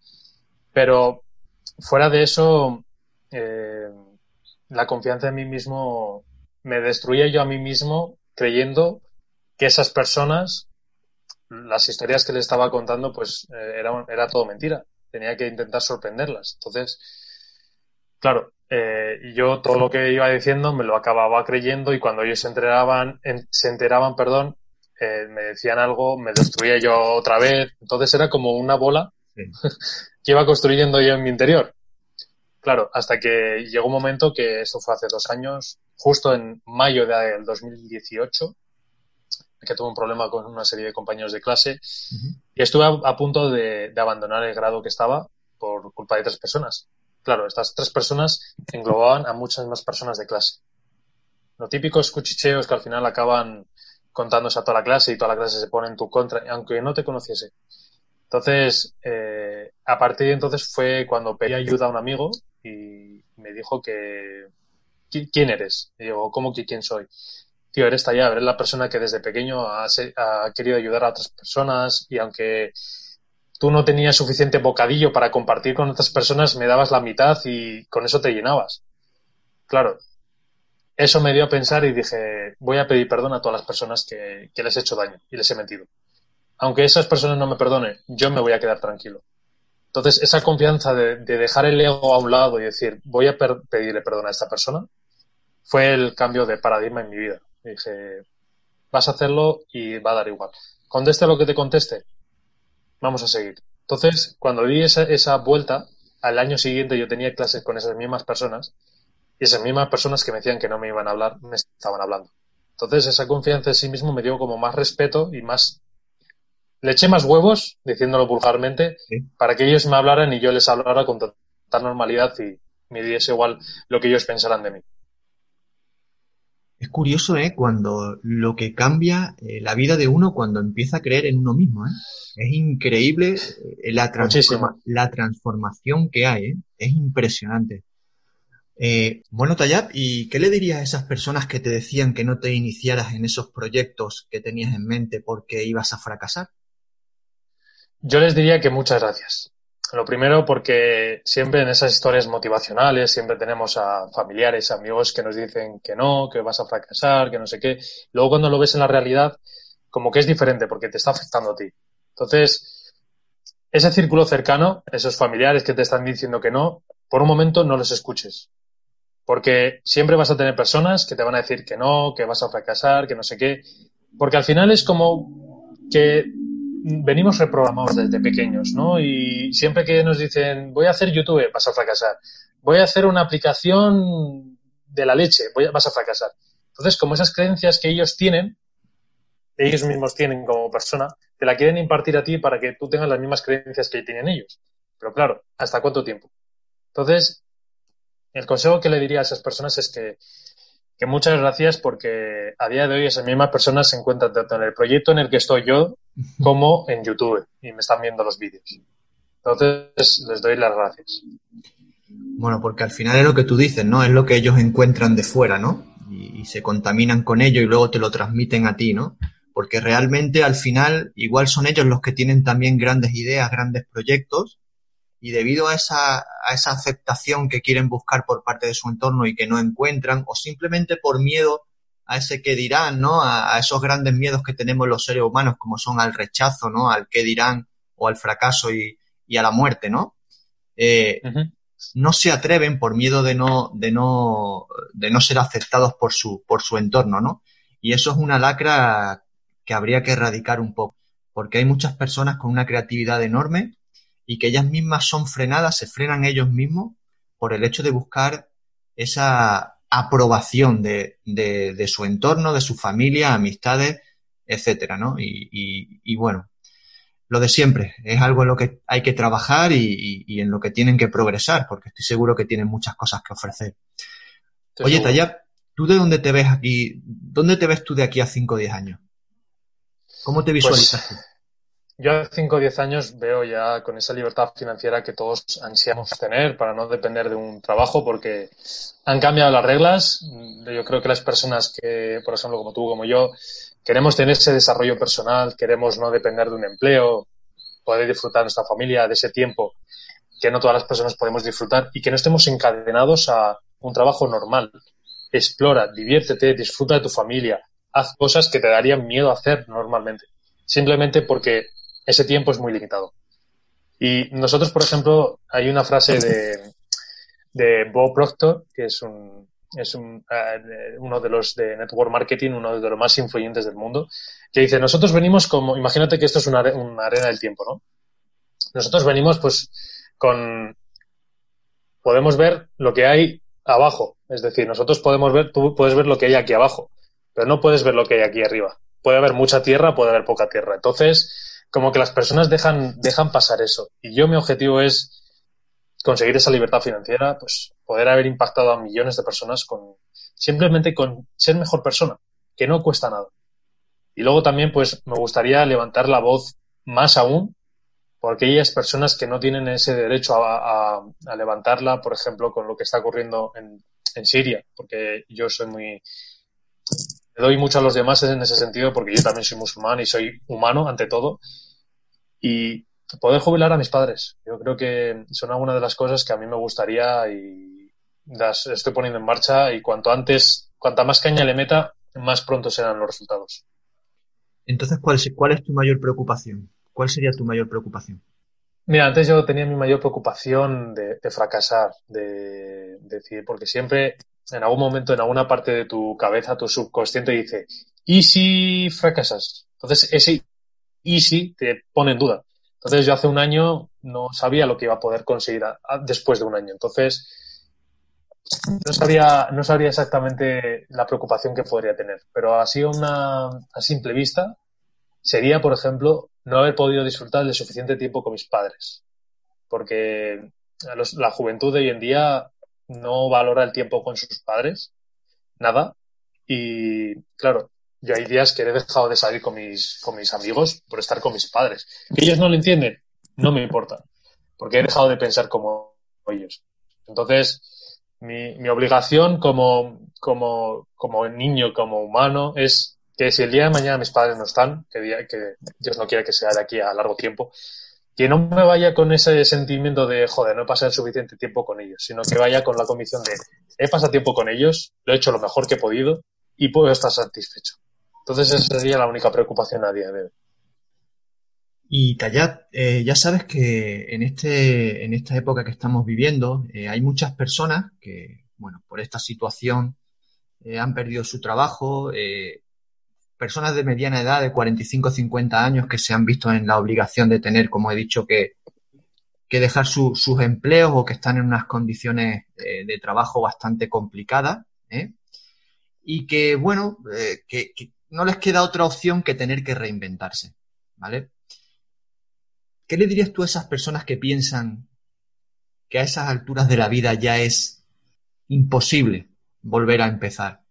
pero fuera de eso, eh, la confianza en mí mismo me destruía yo a mí mismo creyendo que esas personas las historias que le estaba contando, pues eh, era, era todo mentira. Tenía que intentar sorprenderlas. Entonces, claro, eh, yo todo lo que iba diciendo me lo acababa creyendo y cuando ellos se enteraban, en, se enteraban, perdón, eh, me decían algo, me destruía yo otra vez. Entonces era como una bola sí. que iba construyendo yo en mi interior. Claro, hasta que llegó un momento que esto fue hace dos años, justo en mayo del 2018, que tuve un problema con una serie de compañeros de clase uh -huh. y estuve a, a punto de, de, abandonar el grado que estaba por culpa de tres personas. Claro, estas tres personas englobaban a muchas más personas de clase. Lo típico es cuchicheos que al final acaban contándose a toda la clase y toda la clase se pone en tu contra, aunque no te conociese. Entonces, eh, a partir de entonces fue cuando pedí ayuda a un amigo y me dijo que, ¿quién eres? Y digo, ¿cómo que quién soy? tío, eres Tallab, eres la persona que desde pequeño ha, ha, querido ayudar a otras personas y aunque tú no tenías suficiente bocadillo para compartir con otras personas, me dabas la mitad y con eso te llenabas. Claro, eso me dio a pensar y dije, voy a pedir perdón a todas las personas que, que les he hecho daño y les he mentido. Aunque esas personas no me perdonen, yo me voy a quedar tranquilo. Entonces, esa confianza de, de dejar el ego a un lado y decir, voy a per pedirle perdón a esta persona, fue el cambio de paradigma en mi vida. Dije, vas a hacerlo y va a dar igual. Conteste lo que te conteste, vamos a seguir. Entonces, cuando di esa, esa vuelta, al año siguiente yo tenía clases con esas mismas personas y esas mismas personas que me decían que no me iban a hablar, me estaban hablando. Entonces, esa confianza en sí mismo me dio como más respeto y más... Le eché más huevos, diciéndolo vulgarmente, sí. para que ellos me hablaran y yo les hablara con total normalidad y me diese igual lo que ellos pensaran de mí. Es curioso, ¿eh? Cuando lo que cambia eh, la vida de uno cuando empieza a creer en uno mismo, ¿eh? Es increíble eh, la, transforma la transformación que hay, ¿eh? Es impresionante. Eh, bueno, Tayab, ¿y qué le dirías a esas personas que te decían que no te iniciaras en esos proyectos que tenías en mente porque ibas a fracasar? Yo les diría que muchas gracias. Lo primero porque siempre en esas historias motivacionales siempre tenemos a familiares, amigos que nos dicen que no, que vas a fracasar, que no sé qué. Luego cuando lo ves en la realidad, como que es diferente porque te está afectando a ti. Entonces, ese círculo cercano, esos familiares que te están diciendo que no, por un momento no los escuches. Porque siempre vas a tener personas que te van a decir que no, que vas a fracasar, que no sé qué. Porque al final es como que venimos reprogramados desde pequeños, ¿no? Y siempre que nos dicen, voy a hacer YouTube, vas a fracasar. Voy a hacer una aplicación de la leche, vas a fracasar. Entonces, como esas creencias que ellos tienen, ellos mismos tienen como persona, te la quieren impartir a ti para que tú tengas las mismas creencias que tienen ellos. Pero claro, ¿hasta cuánto tiempo? Entonces, el consejo que le diría a esas personas es que, que muchas gracias porque a día de hoy esas mismas personas se encuentran tanto en el proyecto en el que estoy yo como en YouTube y me están viendo los vídeos. Entonces, les doy las gracias. Bueno, porque al final es lo que tú dices, ¿no? Es lo que ellos encuentran de fuera, ¿no? Y, se contaminan con ello y luego te lo transmiten a ti, ¿no? Porque realmente al final igual son ellos los que tienen también grandes ideas, grandes proyectos y debido a esa, a esa aceptación que quieren buscar por parte de su entorno y que no encuentran o simplemente por miedo a ese que dirán, ¿no? A, esos grandes miedos que tenemos los seres humanos, como son al rechazo, ¿no? Al que dirán o al fracaso y, y a la muerte, ¿no? Eh, No se atreven por miedo de no, de no, de no ser aceptados por su, por su entorno, ¿no? Y eso es una lacra que habría que erradicar un poco, porque hay muchas personas con una creatividad enorme y que ellas mismas son frenadas, se frenan ellos mismos por el hecho de buscar esa aprobación de, de, su entorno, de su familia, amistades, etcétera, ¿no? Y, bueno, lo de siempre, es algo en lo que hay que trabajar y, en lo que tienen que progresar, porque estoy seguro que tienen muchas cosas que ofrecer. Oye, Taya, ¿tú de dónde te ves aquí? ¿Dónde te ves tú de aquí a 5 o 10 años? ¿Cómo te pues, visualizas Yo a 5 o 10 años veo ya con esa libertad financiera que todos ansiamos tener para no depender de un trabajo porque han cambiado las reglas. Yo creo que las personas que, por ejemplo, como tú, como yo, queremos tener ese desarrollo personal, queremos no depender de un empleo, poder disfrutar de nuestra familia, de ese tiempo que no todas las personas podemos disfrutar y que no estemos encadenados a un trabajo normal. Explora, diviértete, disfruta de tu familia, haz cosas que te darían miedo hacer normalmente, simplemente porque ese tiempo es muy limitado. Y nosotros, por ejemplo, hay una frase de, de Bob Proctor, que es un, es un, uh, uno de los de Network Marketing, uno de los más influyentes del mundo, que dice, nosotros venimos como, imagínate que esto es una, una arena del tiempo, ¿no? Nosotros venimos pues con, podemos ver lo que hay abajo, es decir, nosotros podemos ver, tú puedes ver lo que hay aquí abajo, pero no puedes ver lo que hay aquí arriba. Puede haber mucha tierra, puede haber poca tierra. Entonces, como que las personas dejan, dejan pasar eso. Y yo mi objetivo es conseguir esa libertad financiera, pues poder haber impactado a millones de personas con simplemente con ser mejor persona, que no cuesta nada. Y luego también, pues me gustaría levantar la voz más aún por aquellas personas que no tienen ese derecho a, a, levantarla, por ejemplo, con lo que está ocurriendo en, en Siria, porque yo soy muy, le doy mucho a los demás en ese sentido porque yo también soy musulmán y soy humano ante todo. Y poder jubilar a mis padres. Yo creo que son algunas de las cosas que a mí me gustaría y las estoy poniendo en marcha y cuanto antes, cuanta más caña le meta, más pronto serán los resultados. Entonces, ¿cuál es, cuál es tu mayor preocupación? ¿Cuál sería tu mayor preocupación? Mira, antes yo tenía mi mayor preocupación de, fracasar, de, de, decir, porque siempre en algún momento, en alguna parte de tu cabeza, tu subconsciente dice, ¿y si fracasas? Entonces, ese ¿y si te pone en duda. Entonces, yo hace un año no sabía lo que iba a poder conseguir después de un año. Entonces, no sabía, no sabría exactamente la preocupación que podría tener. Pero así una, a simple vista, sería, por ejemplo, no haber podido disfrutar de suficiente tiempo con mis padres. Porque la juventud de hoy en día no valora el tiempo con sus padres, nada. Y claro, yo hay días que he dejado de salir con mis, con mis amigos por estar con mis padres. Que ellos no lo entienden, no me importa, porque he dejado de pensar como ellos. Entonces, mi, mi obligación como, como, como niño, como humano, es que si el día de mañana mis padres no están, que, que Dios no quiere que sea de aquí a largo tiempo, que no me vaya con ese sentimiento de, joder, no he pasado suficiente tiempo con ellos, sino que vaya con la convicción de, he pasado tiempo con ellos, lo he hecho lo mejor que he podido y puedo estar satisfecho. Entonces esa sería la única preocupación a día de hoy. Y Tayat, eh, ya sabes que en, este, en esta época que estamos viviendo eh, hay muchas personas que, bueno, por esta situación eh, han perdido su trabajo, personas de mediana edad, de 45 50 años, que se han visto en la obligación de tener, como he dicho, que, que dejar sus empleos o que están en unas condiciones eh, de trabajo bastante complicadas, ¿eh? y que, bueno, eh, que, que, no les queda otra opción que tener que reinventarse, ¿vale? ¿Qué le dirías tú a esas personas que piensan que a esas alturas de la vida ya es imposible volver a empezar?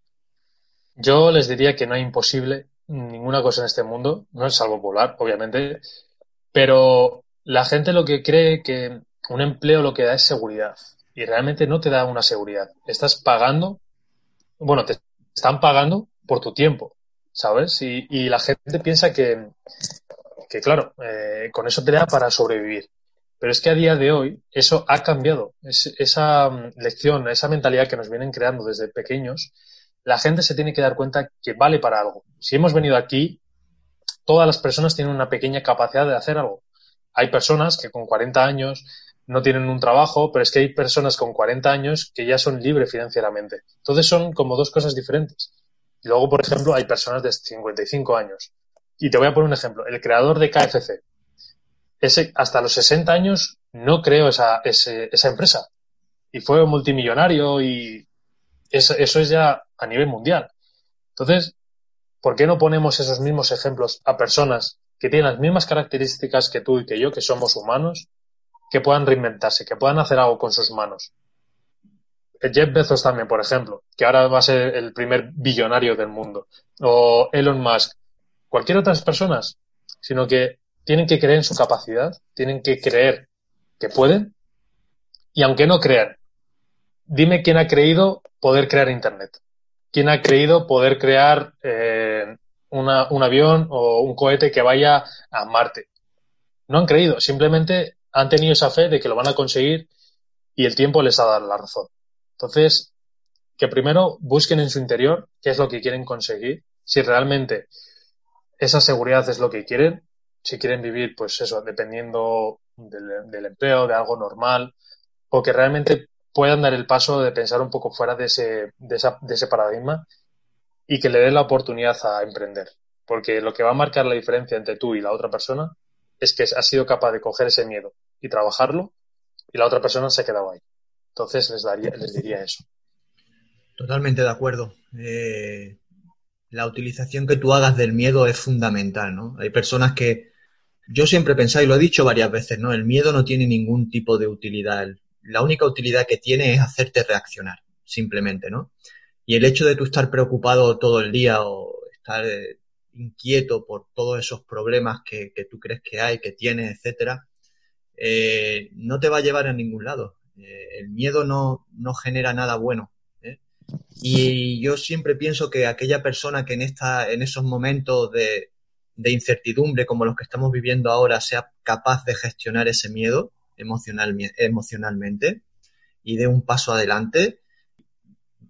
Yo les diría que no hay imposible ninguna cosa en este mundo, no es algo volar, obviamente, pero la gente lo que cree que un empleo lo que da es seguridad y realmente no te da una seguridad. Estás pagando, bueno, te están pagando por tu tiempo, ¿sabes? Y, la gente piensa que, que claro, eh, con eso te da para sobrevivir. Pero es que a día de hoy eso ha cambiado. Es, esa mm, lección, esa mentalidad que nos vienen creando desde pequeños, la gente se tiene que dar cuenta que vale para algo. Si hemos venido aquí, todas las personas tienen una pequeña capacidad de hacer algo. Hay personas que con 40 años no tienen un trabajo, pero es que hay personas con 40 años que ya son libres financieramente. Entonces son como dos cosas diferentes. Y luego, por ejemplo, hay personas de 55 años. Y te voy a poner un ejemplo. El creador de KFC. Ese, hasta los 60 años no creó esa, empresa. Y fue multimillonario y eso es ya a nivel mundial. Entonces, ¿por qué no ponemos esos mismos ejemplos a personas que tienen las mismas características que tú y que yo, que somos humanos, que puedan reinventarse, que puedan hacer algo con sus manos? Jeff Bezos también, por ejemplo, que ahora va a ser el primer billonario del mundo. O Elon Musk. Cualquier otras personas. Sino que tienen que creer en su capacidad, tienen que creer que pueden. Y aunque no crean, dime quién ha creído poder crear Internet. ¿Quién ha creído poder crear eh, un avión o un cohete que vaya a Marte? No han creído, simplemente han tenido esa fe de que lo van a conseguir y el tiempo les ha dado la razón. Entonces, que primero busquen en su interior qué es lo que quieren conseguir, si realmente esa seguridad es lo que quieren, si quieren vivir, pues eso, dependiendo del, del empleo, de algo normal, o que realmente puedan dar el paso de pensar un poco fuera de ese, de, esa, de ese paradigma y que le den la oportunidad a emprender. Porque lo que va a marcar la diferencia entre tú y la otra persona es que has sido capaz de coger ese miedo y trabajarlo y la otra persona se ha quedado ahí. Entonces les, daría, les diría eso. Totalmente de acuerdo. Eh, la utilización que tú hagas del miedo es fundamental, ¿no? Hay personas que yo siempre he pensado y lo he dicho varias veces, ¿no? El miedo no tiene ningún tipo de utilidad la única utilidad que tiene es hacerte reaccionar, simplemente, ¿no? Y el hecho de tú estar preocupado todo el día o estar eh, inquieto por todos esos problemas que, que, tú crees que hay, que tienes, etcétera, eh, no te va a llevar a ningún lado. Eh, el miedo no, no genera nada bueno. Y yo siempre pienso que aquella persona que en, esta, en esos momentos de incertidumbre como los que estamos viviendo ahora sea capaz de gestionar ese miedo, emocional, emocionalmente y de un paso adelante,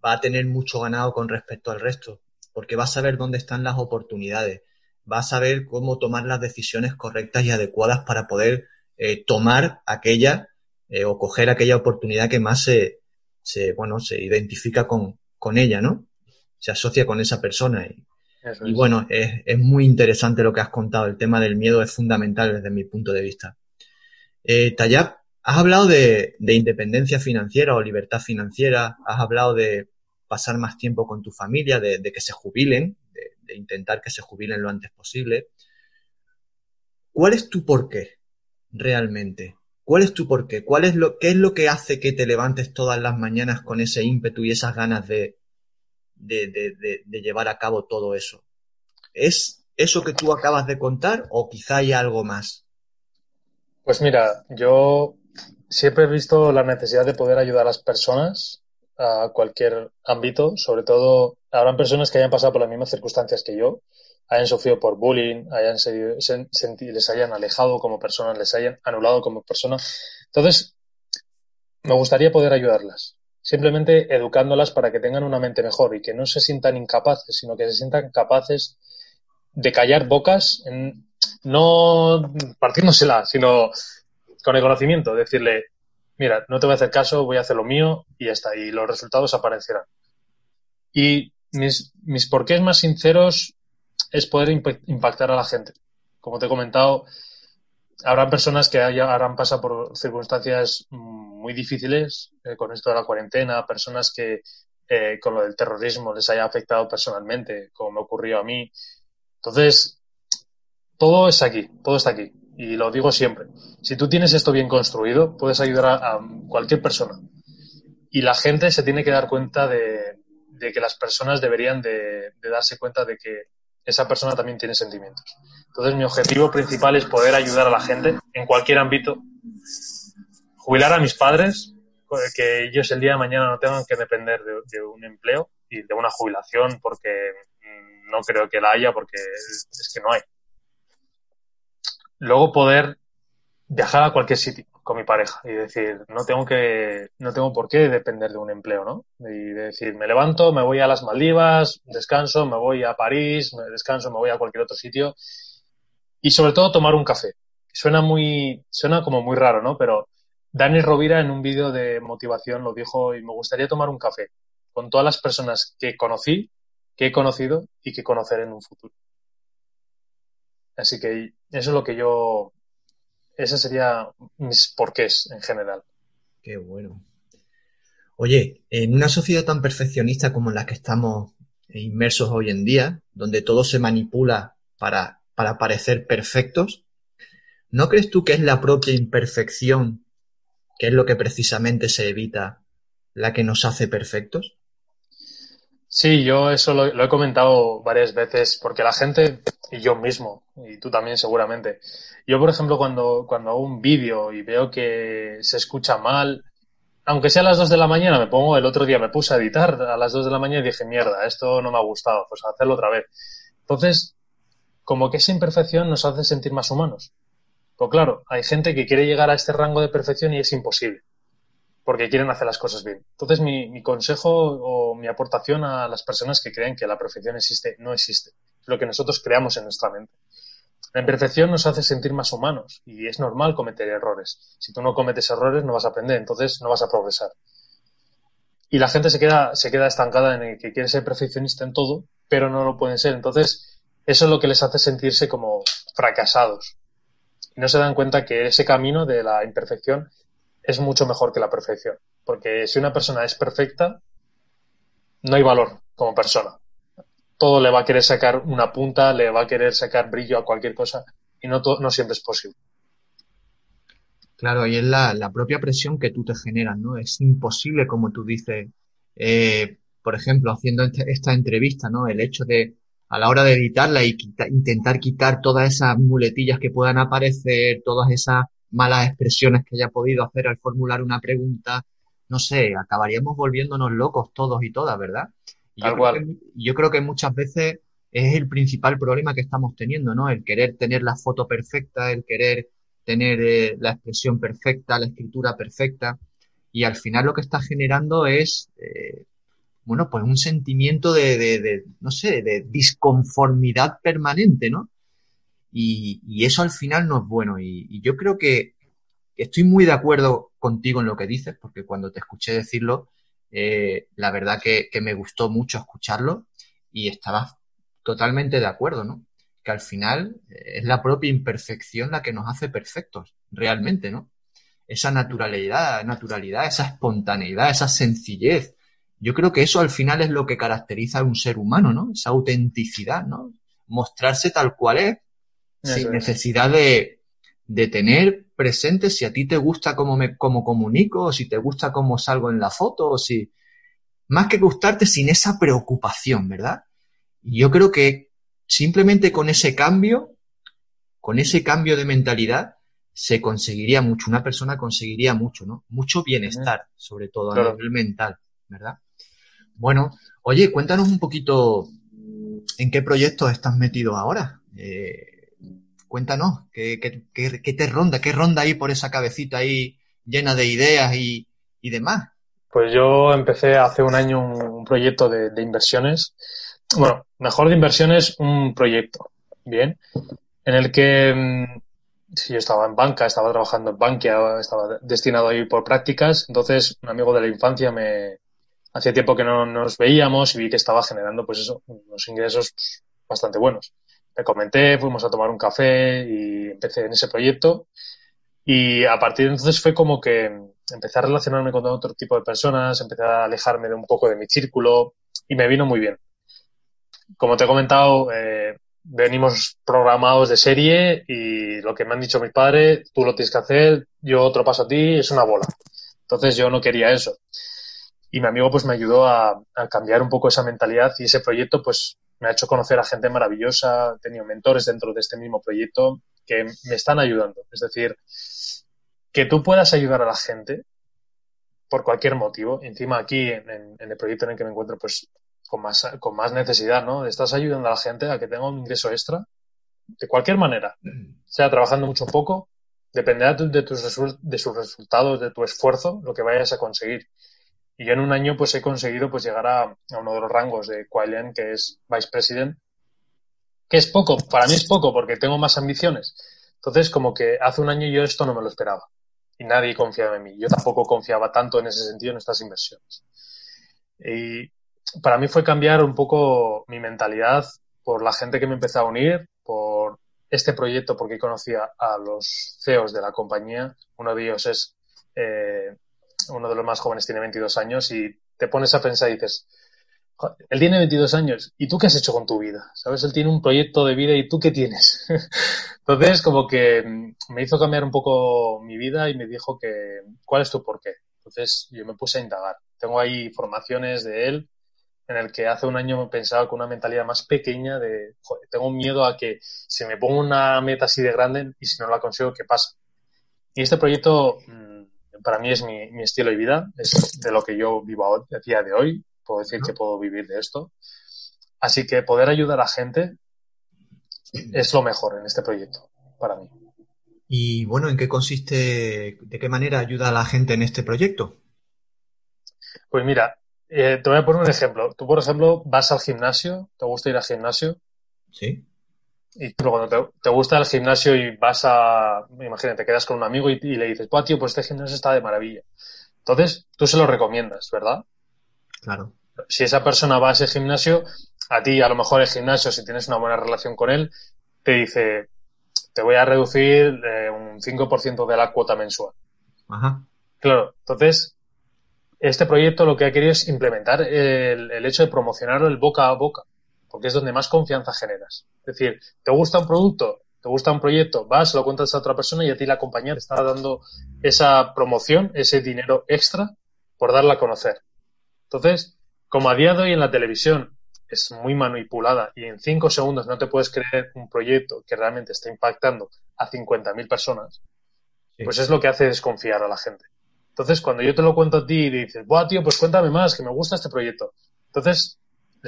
va a tener mucho ganado con respecto al resto, porque va a saber dónde están las oportunidades, va a saber cómo tomar las decisiones correctas y adecuadas para poder eh, tomar aquella eh, o coger aquella oportunidad que más se, se bueno, se identifica con, con ella, ¿no? Se asocia con esa persona. Y, y bueno, es, es muy interesante lo que has contado. El tema del miedo es fundamental desde mi punto de vista. Eh, Tayab, has hablado de, de, independencia financiera o libertad financiera, has hablado de pasar más tiempo con tu familia, de, de que se jubilen, de, de, intentar que se jubilen lo antes posible. ¿Cuál es tu porqué realmente? ¿Cuál es tu porqué? ¿Cuál es lo, ¿Qué es lo que hace que te levantes todas las mañanas con ese ímpetu y esas ganas de, llevar a cabo todo eso? ¿Es eso que tú acabas de contar o quizá hay algo más? Pues mira, yo siempre he visto la necesidad de poder ayudar a las personas a cualquier ámbito, sobre todo habrán personas que hayan pasado por las mismas circunstancias que yo, hayan sufrido por bullying, hayan sentido, les hayan alejado como personas, les hayan anulado como personas. Entonces, me gustaría poder ayudarlas, simplemente educándolas para que tengan una mente mejor y que no se sientan incapaces, sino que se sientan capaces de callar bocas en, no partiéndosela, sino con el conocimiento, decirle, mira, no te voy a hacer caso, voy a hacer lo mío y ya está, y los resultados aparecerán. Y mis, mis porqués más sinceros es poder impactar a la gente. Como te he comentado, habrán personas que habrán pasado por circunstancias muy difíciles eh, con esto de la cuarentena, personas que eh, con lo del terrorismo les haya afectado personalmente, como me ocurrió a mí. Entonces, todo es aquí, todo está aquí. Y lo digo siempre. Si tú tienes esto bien construido, puedes ayudar a, cualquier persona. Y la gente se tiene que dar cuenta de, que las personas deberían de, darse cuenta de que esa persona también tiene sentimientos. Entonces, mi objetivo principal es poder ayudar a la gente en cualquier ámbito. Jubilar a mis padres, que ellos el día de mañana no tengan que depender de, un empleo y de una jubilación, porque mm, no creo que la haya, porque es que no hay. Luego poder viajar a cualquier sitio con mi pareja y decir, no tengo que, no tengo por qué depender de un empleo, ¿no? Y decir, me levanto, me voy a las Maldivas, descanso, me voy a París, me descanso, me voy a cualquier otro sitio. Y sobre todo tomar un café. Suena muy, suena como muy raro, ¿no? Pero Dani Rovira en un vídeo de motivación lo dijo y me gustaría tomar un café con todas las personas que conocí, que he conocido y que conoceré en un futuro. Así que eso es lo que yo, ese sería mis porqués en general. Qué bueno. Oye, en una sociedad tan perfeccionista como la que estamos inmersos hoy en día, donde todo se manipula para, para parecer perfectos, ¿no crees tú que es la propia imperfección, que es lo que precisamente se evita, la que nos hace perfectos? Sí, yo eso lo, he comentado varias veces porque la gente, y yo mismo, y tú también seguramente, yo por ejemplo cuando, cuando hago un vídeo y veo que se escucha mal, aunque sea a las 2 de la mañana, me pongo, el otro día me puse a editar a las 2 de la mañana y dije, mierda, esto no me ha gustado, pues hacerlo otra vez. Entonces, como que esa imperfección nos hace sentir más humanos. Pues claro, hay gente que quiere llegar a este rango de perfección y es imposible porque quieren hacer las cosas bien. Entonces, mi, consejo o mi aportación a las personas que creen que la perfección existe, no existe. Es lo que nosotros creamos en nuestra mente. La imperfección nos hace sentir más humanos y es normal cometer errores. Si tú no cometes errores, no vas a aprender, entonces no vas a progresar. Y la gente se queda, se queda estancada en el que quiere ser perfeccionista en todo, pero no lo pueden ser. Entonces, eso es lo que les hace sentirse como fracasados. Y no se dan cuenta que ese camino de la imperfección es mucho mejor que la perfección. Porque si una persona es perfecta, no hay valor como persona. Todo le va a querer sacar una punta, le va a querer sacar brillo a cualquier cosa y no, no siempre es posible. Claro, y es la, propia presión que tú te generas, ¿no? Es imposible, como tú dices, eh, por ejemplo, haciendo este, esta entrevista, ¿no? El hecho de, a la hora de editarla y intentar quitar todas esas muletillas que puedan aparecer, todas esas malas expresiones que haya podido hacer al formular una pregunta, no sé, acabaríamos volviéndonos locos todos y todas, ¿verdad? yo, creo que, yo creo que muchas veces es el principal problema que estamos teniendo, ¿no? El querer tener la foto perfecta, el querer tener eh, la expresión perfecta, la escritura perfecta, y al final lo que está generando es, eh, bueno, pues un sentimiento de, de, de, no sé, de disconformidad permanente, ¿no? Y, eso al final no es bueno. Y, yo creo que, estoy muy de acuerdo contigo en lo que dices, porque cuando te escuché decirlo, eh, la verdad que, me gustó mucho escucharlo y estaba totalmente de acuerdo, ¿no? Que al final eh, es la propia imperfección la que nos hace perfectos, realmente, ¿no? Esa naturalidad, naturalidad, esa espontaneidad, esa sencillez. Yo creo que eso al final es lo que caracteriza a un ser humano, ¿no? Esa autenticidad, ¿no? Mostrarse tal cual es sin necesidad de, de, tener presente si a ti te gusta cómo me cómo comunico, o si te gusta cómo salgo en la foto, o si más que gustarte sin esa preocupación, ¿verdad? Y yo creo que simplemente con ese cambio, con ese cambio de mentalidad, se conseguiría mucho, una persona conseguiría mucho, ¿no? Mucho bienestar, sobre todo a nivel mental, ¿verdad? Bueno, oye, cuéntanos un poquito en qué proyectos estás metido ahora. Eh, Cuéntanos, ¿qué, te ronda? ¿Qué ronda ahí por esa cabecita ahí llena de ideas y, demás? Pues yo empecé hace un año un, proyecto de, inversiones. Bueno, mejor de inversiones, un proyecto, ¿bien? En el que mm, si yo estaba en banca, estaba trabajando en Bankia, estaba destinado ahí por prácticas. Entonces, un amigo de la infancia me... Hacía tiempo que no nos veíamos y vi que estaba generando, pues eso, unos ingresos bastante buenos. Le comenté, fuimos a tomar un café y empecé en ese proyecto. Y a partir de entonces fue como que empecé a relacionarme con otro tipo de personas, empecé a alejarme de un poco de mi círculo y me vino muy bien. Como te he comentado, eh, venimos programados de serie y lo que me han dicho mis padres, tú lo tienes que hacer, yo otro paso a ti, es una bola. Entonces yo no quería eso. Y mi amigo pues me ayudó a, a cambiar un poco esa mentalidad y ese proyecto pues me ha hecho conocer a gente maravillosa, he tenido mentores dentro de este mismo proyecto que me están ayudando. Es decir, que tú puedas ayudar a la gente por cualquier motivo. Encima aquí, en, el proyecto en el que me encuentro, pues con más, con más necesidad, ¿no? Estás ayudando a la gente a que tenga un ingreso extra de cualquier manera, sea trabajando mucho o poco, dependerá de, tus de sus resultados, de tu esfuerzo, lo que vayas a conseguir. Y en un año pues he conseguido pues llegar a, a uno de los rangos de Quailian, que es Vice President, que es poco, para mí es poco porque tengo más ambiciones. Entonces como que hace un año yo esto no me lo esperaba y nadie confiaba en mí. Yo tampoco confiaba tanto en ese sentido en estas inversiones. Y para mí fue cambiar un poco mi mentalidad por la gente que me empezó a unir, por este proyecto, porque conocía a los CEOs de la compañía. Uno de ellos es, eh, uno de los más jóvenes, tiene 22 años y te pones a pensar y dices, él tiene 22 años, ¿y tú qué has hecho con tu vida? ¿Sabes? Él tiene un proyecto de vida y tú qué tienes. Entonces, como que me hizo cambiar un poco mi vida y me dijo que, ¿cuál es tu porqué? Entonces, yo me puse a indagar. Tengo ahí informaciones de él en el que hace un año pensaba con una mentalidad más pequeña de, tengo miedo a que se me ponga una meta así de grande y si no la consigo, ¿qué pasa? Y este proyecto mm, para mí es mi, mi estilo de vida, es de lo que yo vivo a día de hoy, puedo decir que puedo vivir de esto. Así que poder ayudar a la gente es lo mejor en este proyecto para mí. Y bueno, ¿en qué consiste, de qué manera ayuda a la gente en este proyecto? Pues mira, eh, te voy a poner un ejemplo. Tú, por ejemplo, vas al gimnasio, ¿te gusta ir al gimnasio? Sí. Y tú cuando te, gusta el gimnasio y vas a, imagínate, te quedas con un amigo y, y le dices, pues tío, pues este gimnasio está de maravilla. Entonces, tú se lo recomiendas, ¿verdad? Claro. Si esa persona va a ese gimnasio, a ti a lo mejor el gimnasio, si tienes una buena relación con él, te dice, te voy a reducir eh, un 5% de la cuota mensual. Ajá. Claro, entonces, este proyecto lo que ha querido es implementar el, el hecho de promocionarlo el boca a boca, porque es donde más confianza generas. Es decir, ¿te gusta un producto? ¿Te gusta un proyecto? Vas, lo cuentas a otra persona y a ti la compañía te está dando esa promoción, ese dinero extra por darla a conocer. Entonces, como a día de hoy en la televisión es muy manipulada y en cinco segundos no te puedes creer un proyecto que realmente está impactando a 50.000 personas, pues es lo que hace desconfiar a la gente. Entonces, cuando yo te lo cuento a ti y dices, Buah, tío, pues cuéntame más, que me gusta este proyecto. Entonces,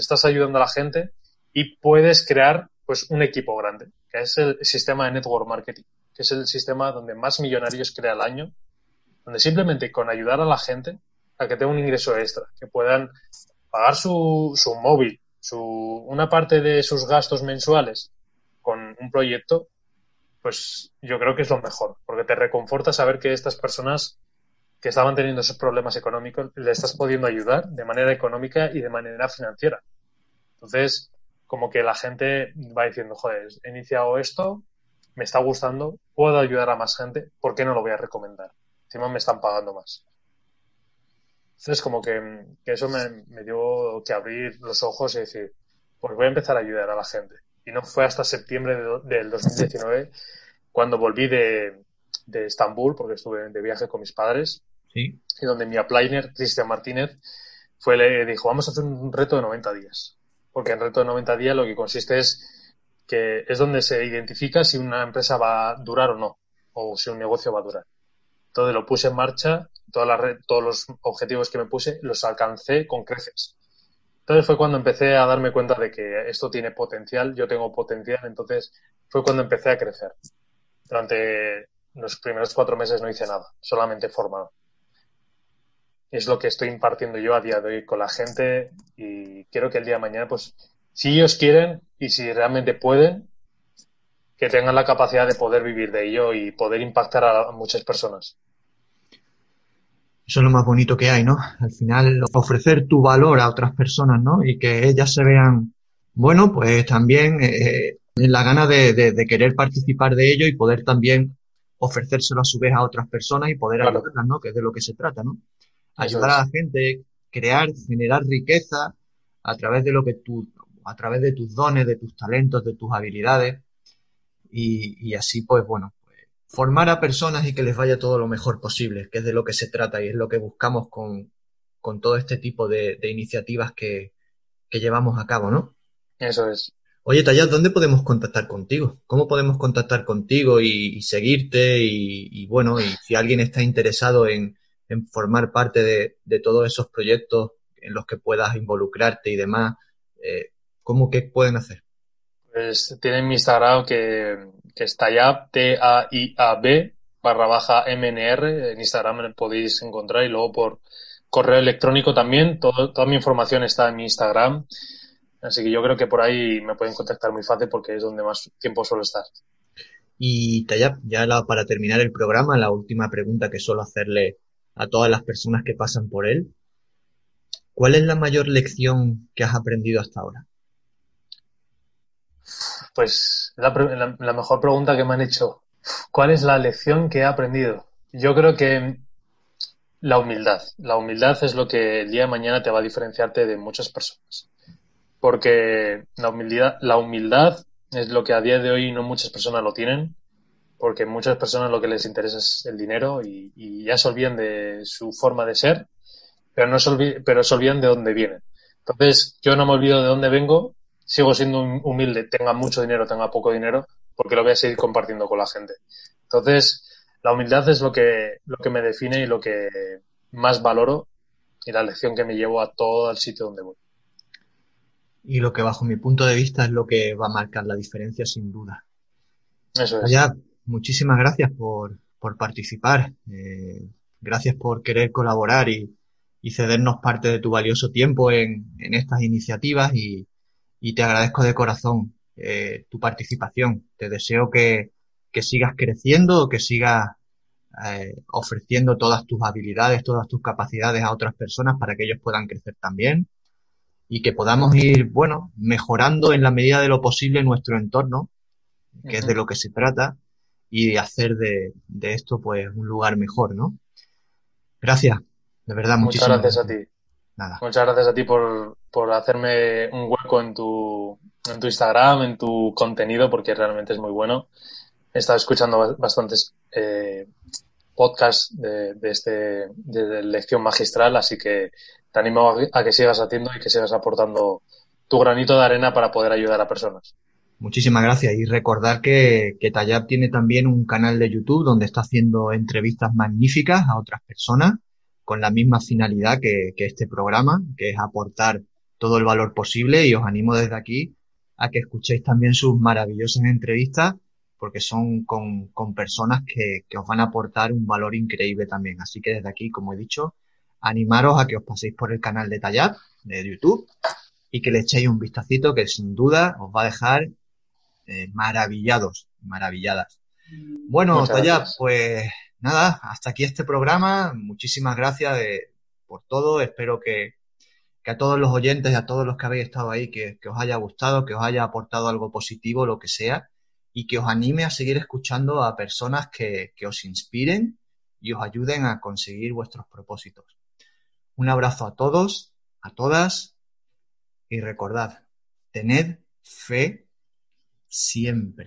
estás ayudando a la gente y puedes crear pues un equipo grande, que es el sistema de network marketing, que es el sistema donde más millonarios crea al año, donde simplemente con ayudar a la gente a que tenga un ingreso extra, que puedan pagar su, su móvil, su, una parte de sus gastos mensuales con un proyecto, pues yo creo que es lo mejor, porque te reconforta saber que estas personas que estaban teniendo esos problemas económicos le estás pudiendo ayudar de manera económica y de manera financiera. Entonces, como que la gente va diciendo, joder, he iniciado esto, me está gustando, puedo ayudar a más gente, ¿por qué no lo voy a recomendar? Encima me están pagando más. Entonces, como que, eso me, dio que abrir los ojos y decir, pues voy a empezar a ayudar a la gente. Y no fue hasta septiembre del 2019 cuando volví de, de Estambul, porque estuve de viaje con mis padres, Y donde mi upliner, Cristian Martínez, fue, le dijo, vamos a hacer un reto de 90 días. Porque el reto de 90 días lo que consiste es que es donde se identifica si una empresa va a durar o no, o si un negocio va a durar. Entonces lo puse en marcha todos los objetivos que me puse los alcancé con creces. Entonces fue cuando empecé a darme cuenta de que esto tiene potencial, yo tengo potencial, entonces fue cuando empecé a crecer. Durante los primeros cuatro meses no hice nada, solamente formado. Es lo que estoy impartiendo yo a día de hoy con la gente y quiero que el día de mañana, pues, si ellos quieren y si realmente pueden, que tengan la capacidad de poder vivir de ello y poder impactar a muchas personas. Eso es lo más bonito que hay, ¿no? Al final ofrecer tu valor a otras personas, ¿no? Y que ellas se vean Bueno, pues también eh, la gana de, querer participar de ello y poder también ofrecérselo a su vez a otras personas y poder ayudarlas, ¿no? Que es de lo que se trata, ¿no? Ayudar a la gente, crear, generar riqueza a través de lo que tú, a través de tus dones, de tus talentos, de tus habilidades y, así, pues bueno, pues, formar a personas y que les vaya todo lo mejor posible, que es de lo que se trata y es lo que buscamos con, todo este tipo de, iniciativas que, que llevamos a cabo, ¿no? Eso es. Oye, Tayat, ¿dónde podemos contactar contigo? ¿Cómo podemos contactar contigo y, seguirte? Y, bueno, y si alguien está interesado en, formar parte de, todos esos proyectos en los que puedas involucrarte y demás, eh, ¿cómo que pueden hacer? Pues tienen mi Instagram que, que es Tayab, T-A-I-A-B, barra baja MNR. En Instagram me podéis encontrar y luego por correo electrónico también. toda mi información está en mi Instagram. Así que yo creo que por ahí me pueden contactar muy fácil porque es donde más tiempo suelo estar. Y Tayab, ya para terminar el programa, la última pregunta que suelo hacerle a todas las personas que pasan por él. ¿Cuál es la mayor lección que has aprendido hasta ahora? Pues la, mejor pregunta que me han hecho. ¿Cuál es la lección que he aprendido? Yo creo que la humildad. La humildad es lo que el día de mañana te va a diferenciarte de muchas personas porque la humildad, la humildad es lo que a día de hoy no muchas personas lo tienen, porque muchas personas lo que les interesa es el dinero y, ya se olvidan de su forma de ser, pero no se olvidan, pero se olvidan de dónde vienen. Entonces, yo no me olvido de dónde vengo, sigo siendo humilde, tenga mucho dinero, tenga poco dinero, porque lo voy a seguir compartiendo con la gente. Entonces, la humildad es lo que, lo que me define y lo que más valoro y la lección que me llevo a todo el sitio donde voy y lo que bajo mi punto de vista es lo que va a marcar la diferencia sin duda. Eso es. Ya, muchísimas gracias por, por participar, eh, gracias por querer colaborar y, y, cedernos parte de tu valioso tiempo en, en estas iniciativas y, y, te agradezco de corazón eh, tu participación. Te deseo que, que sigas creciendo, que sigas eh, ofreciendo todas tus habilidades, todas tus capacidades a otras personas para que ellos puedan crecer también y que podamos ir, bueno, mejorando en la medida de lo posible nuestro entorno, que es de lo que se trata, y hacer de, de, esto pues un lugar mejor, ¿no? Gracias, de verdad, muchas gracias, a ti. Nada. Muchas gracias a ti por, por hacerme un hueco en tu, en tu Instagram, en tu contenido, porque realmente es muy bueno. He estado escuchando bastantes eh, podcasts de, de, este, de lección magistral, así que te animo a que sigas haciendo y que sigas aportando tu granito de arena para poder ayudar a personas. Muchísimas gracias y recordar que, que tiene también un canal de YouTube donde está haciendo entrevistas magníficas a otras personas con la misma finalidad que, que este programa, que es aportar todo el valor posible y os animo desde aquí a que escuchéis también sus maravillosas entrevistas porque son con, con personas que, que, os van a aportar un valor increíble también. Así que desde aquí, como he dicho, animaros a que os paséis por el canal de Tallat de YouTube y que le echéis un vistacito que sin duda os va a dejar eh, maravillados, maravilladas. Bueno, Tallat, pues nada, hasta aquí este programa. Muchísimas gracias de, por todo. Espero que, que, a todos los oyentes y a todos los que habéis estado ahí, que, que os haya gustado, que os haya aportado algo positivo, lo que sea, y que os anime a seguir escuchando a personas que, que os inspiren y os ayuden a conseguir vuestros propósitos. Un abrazo a todos, a todas y recordad, tened fe siempre.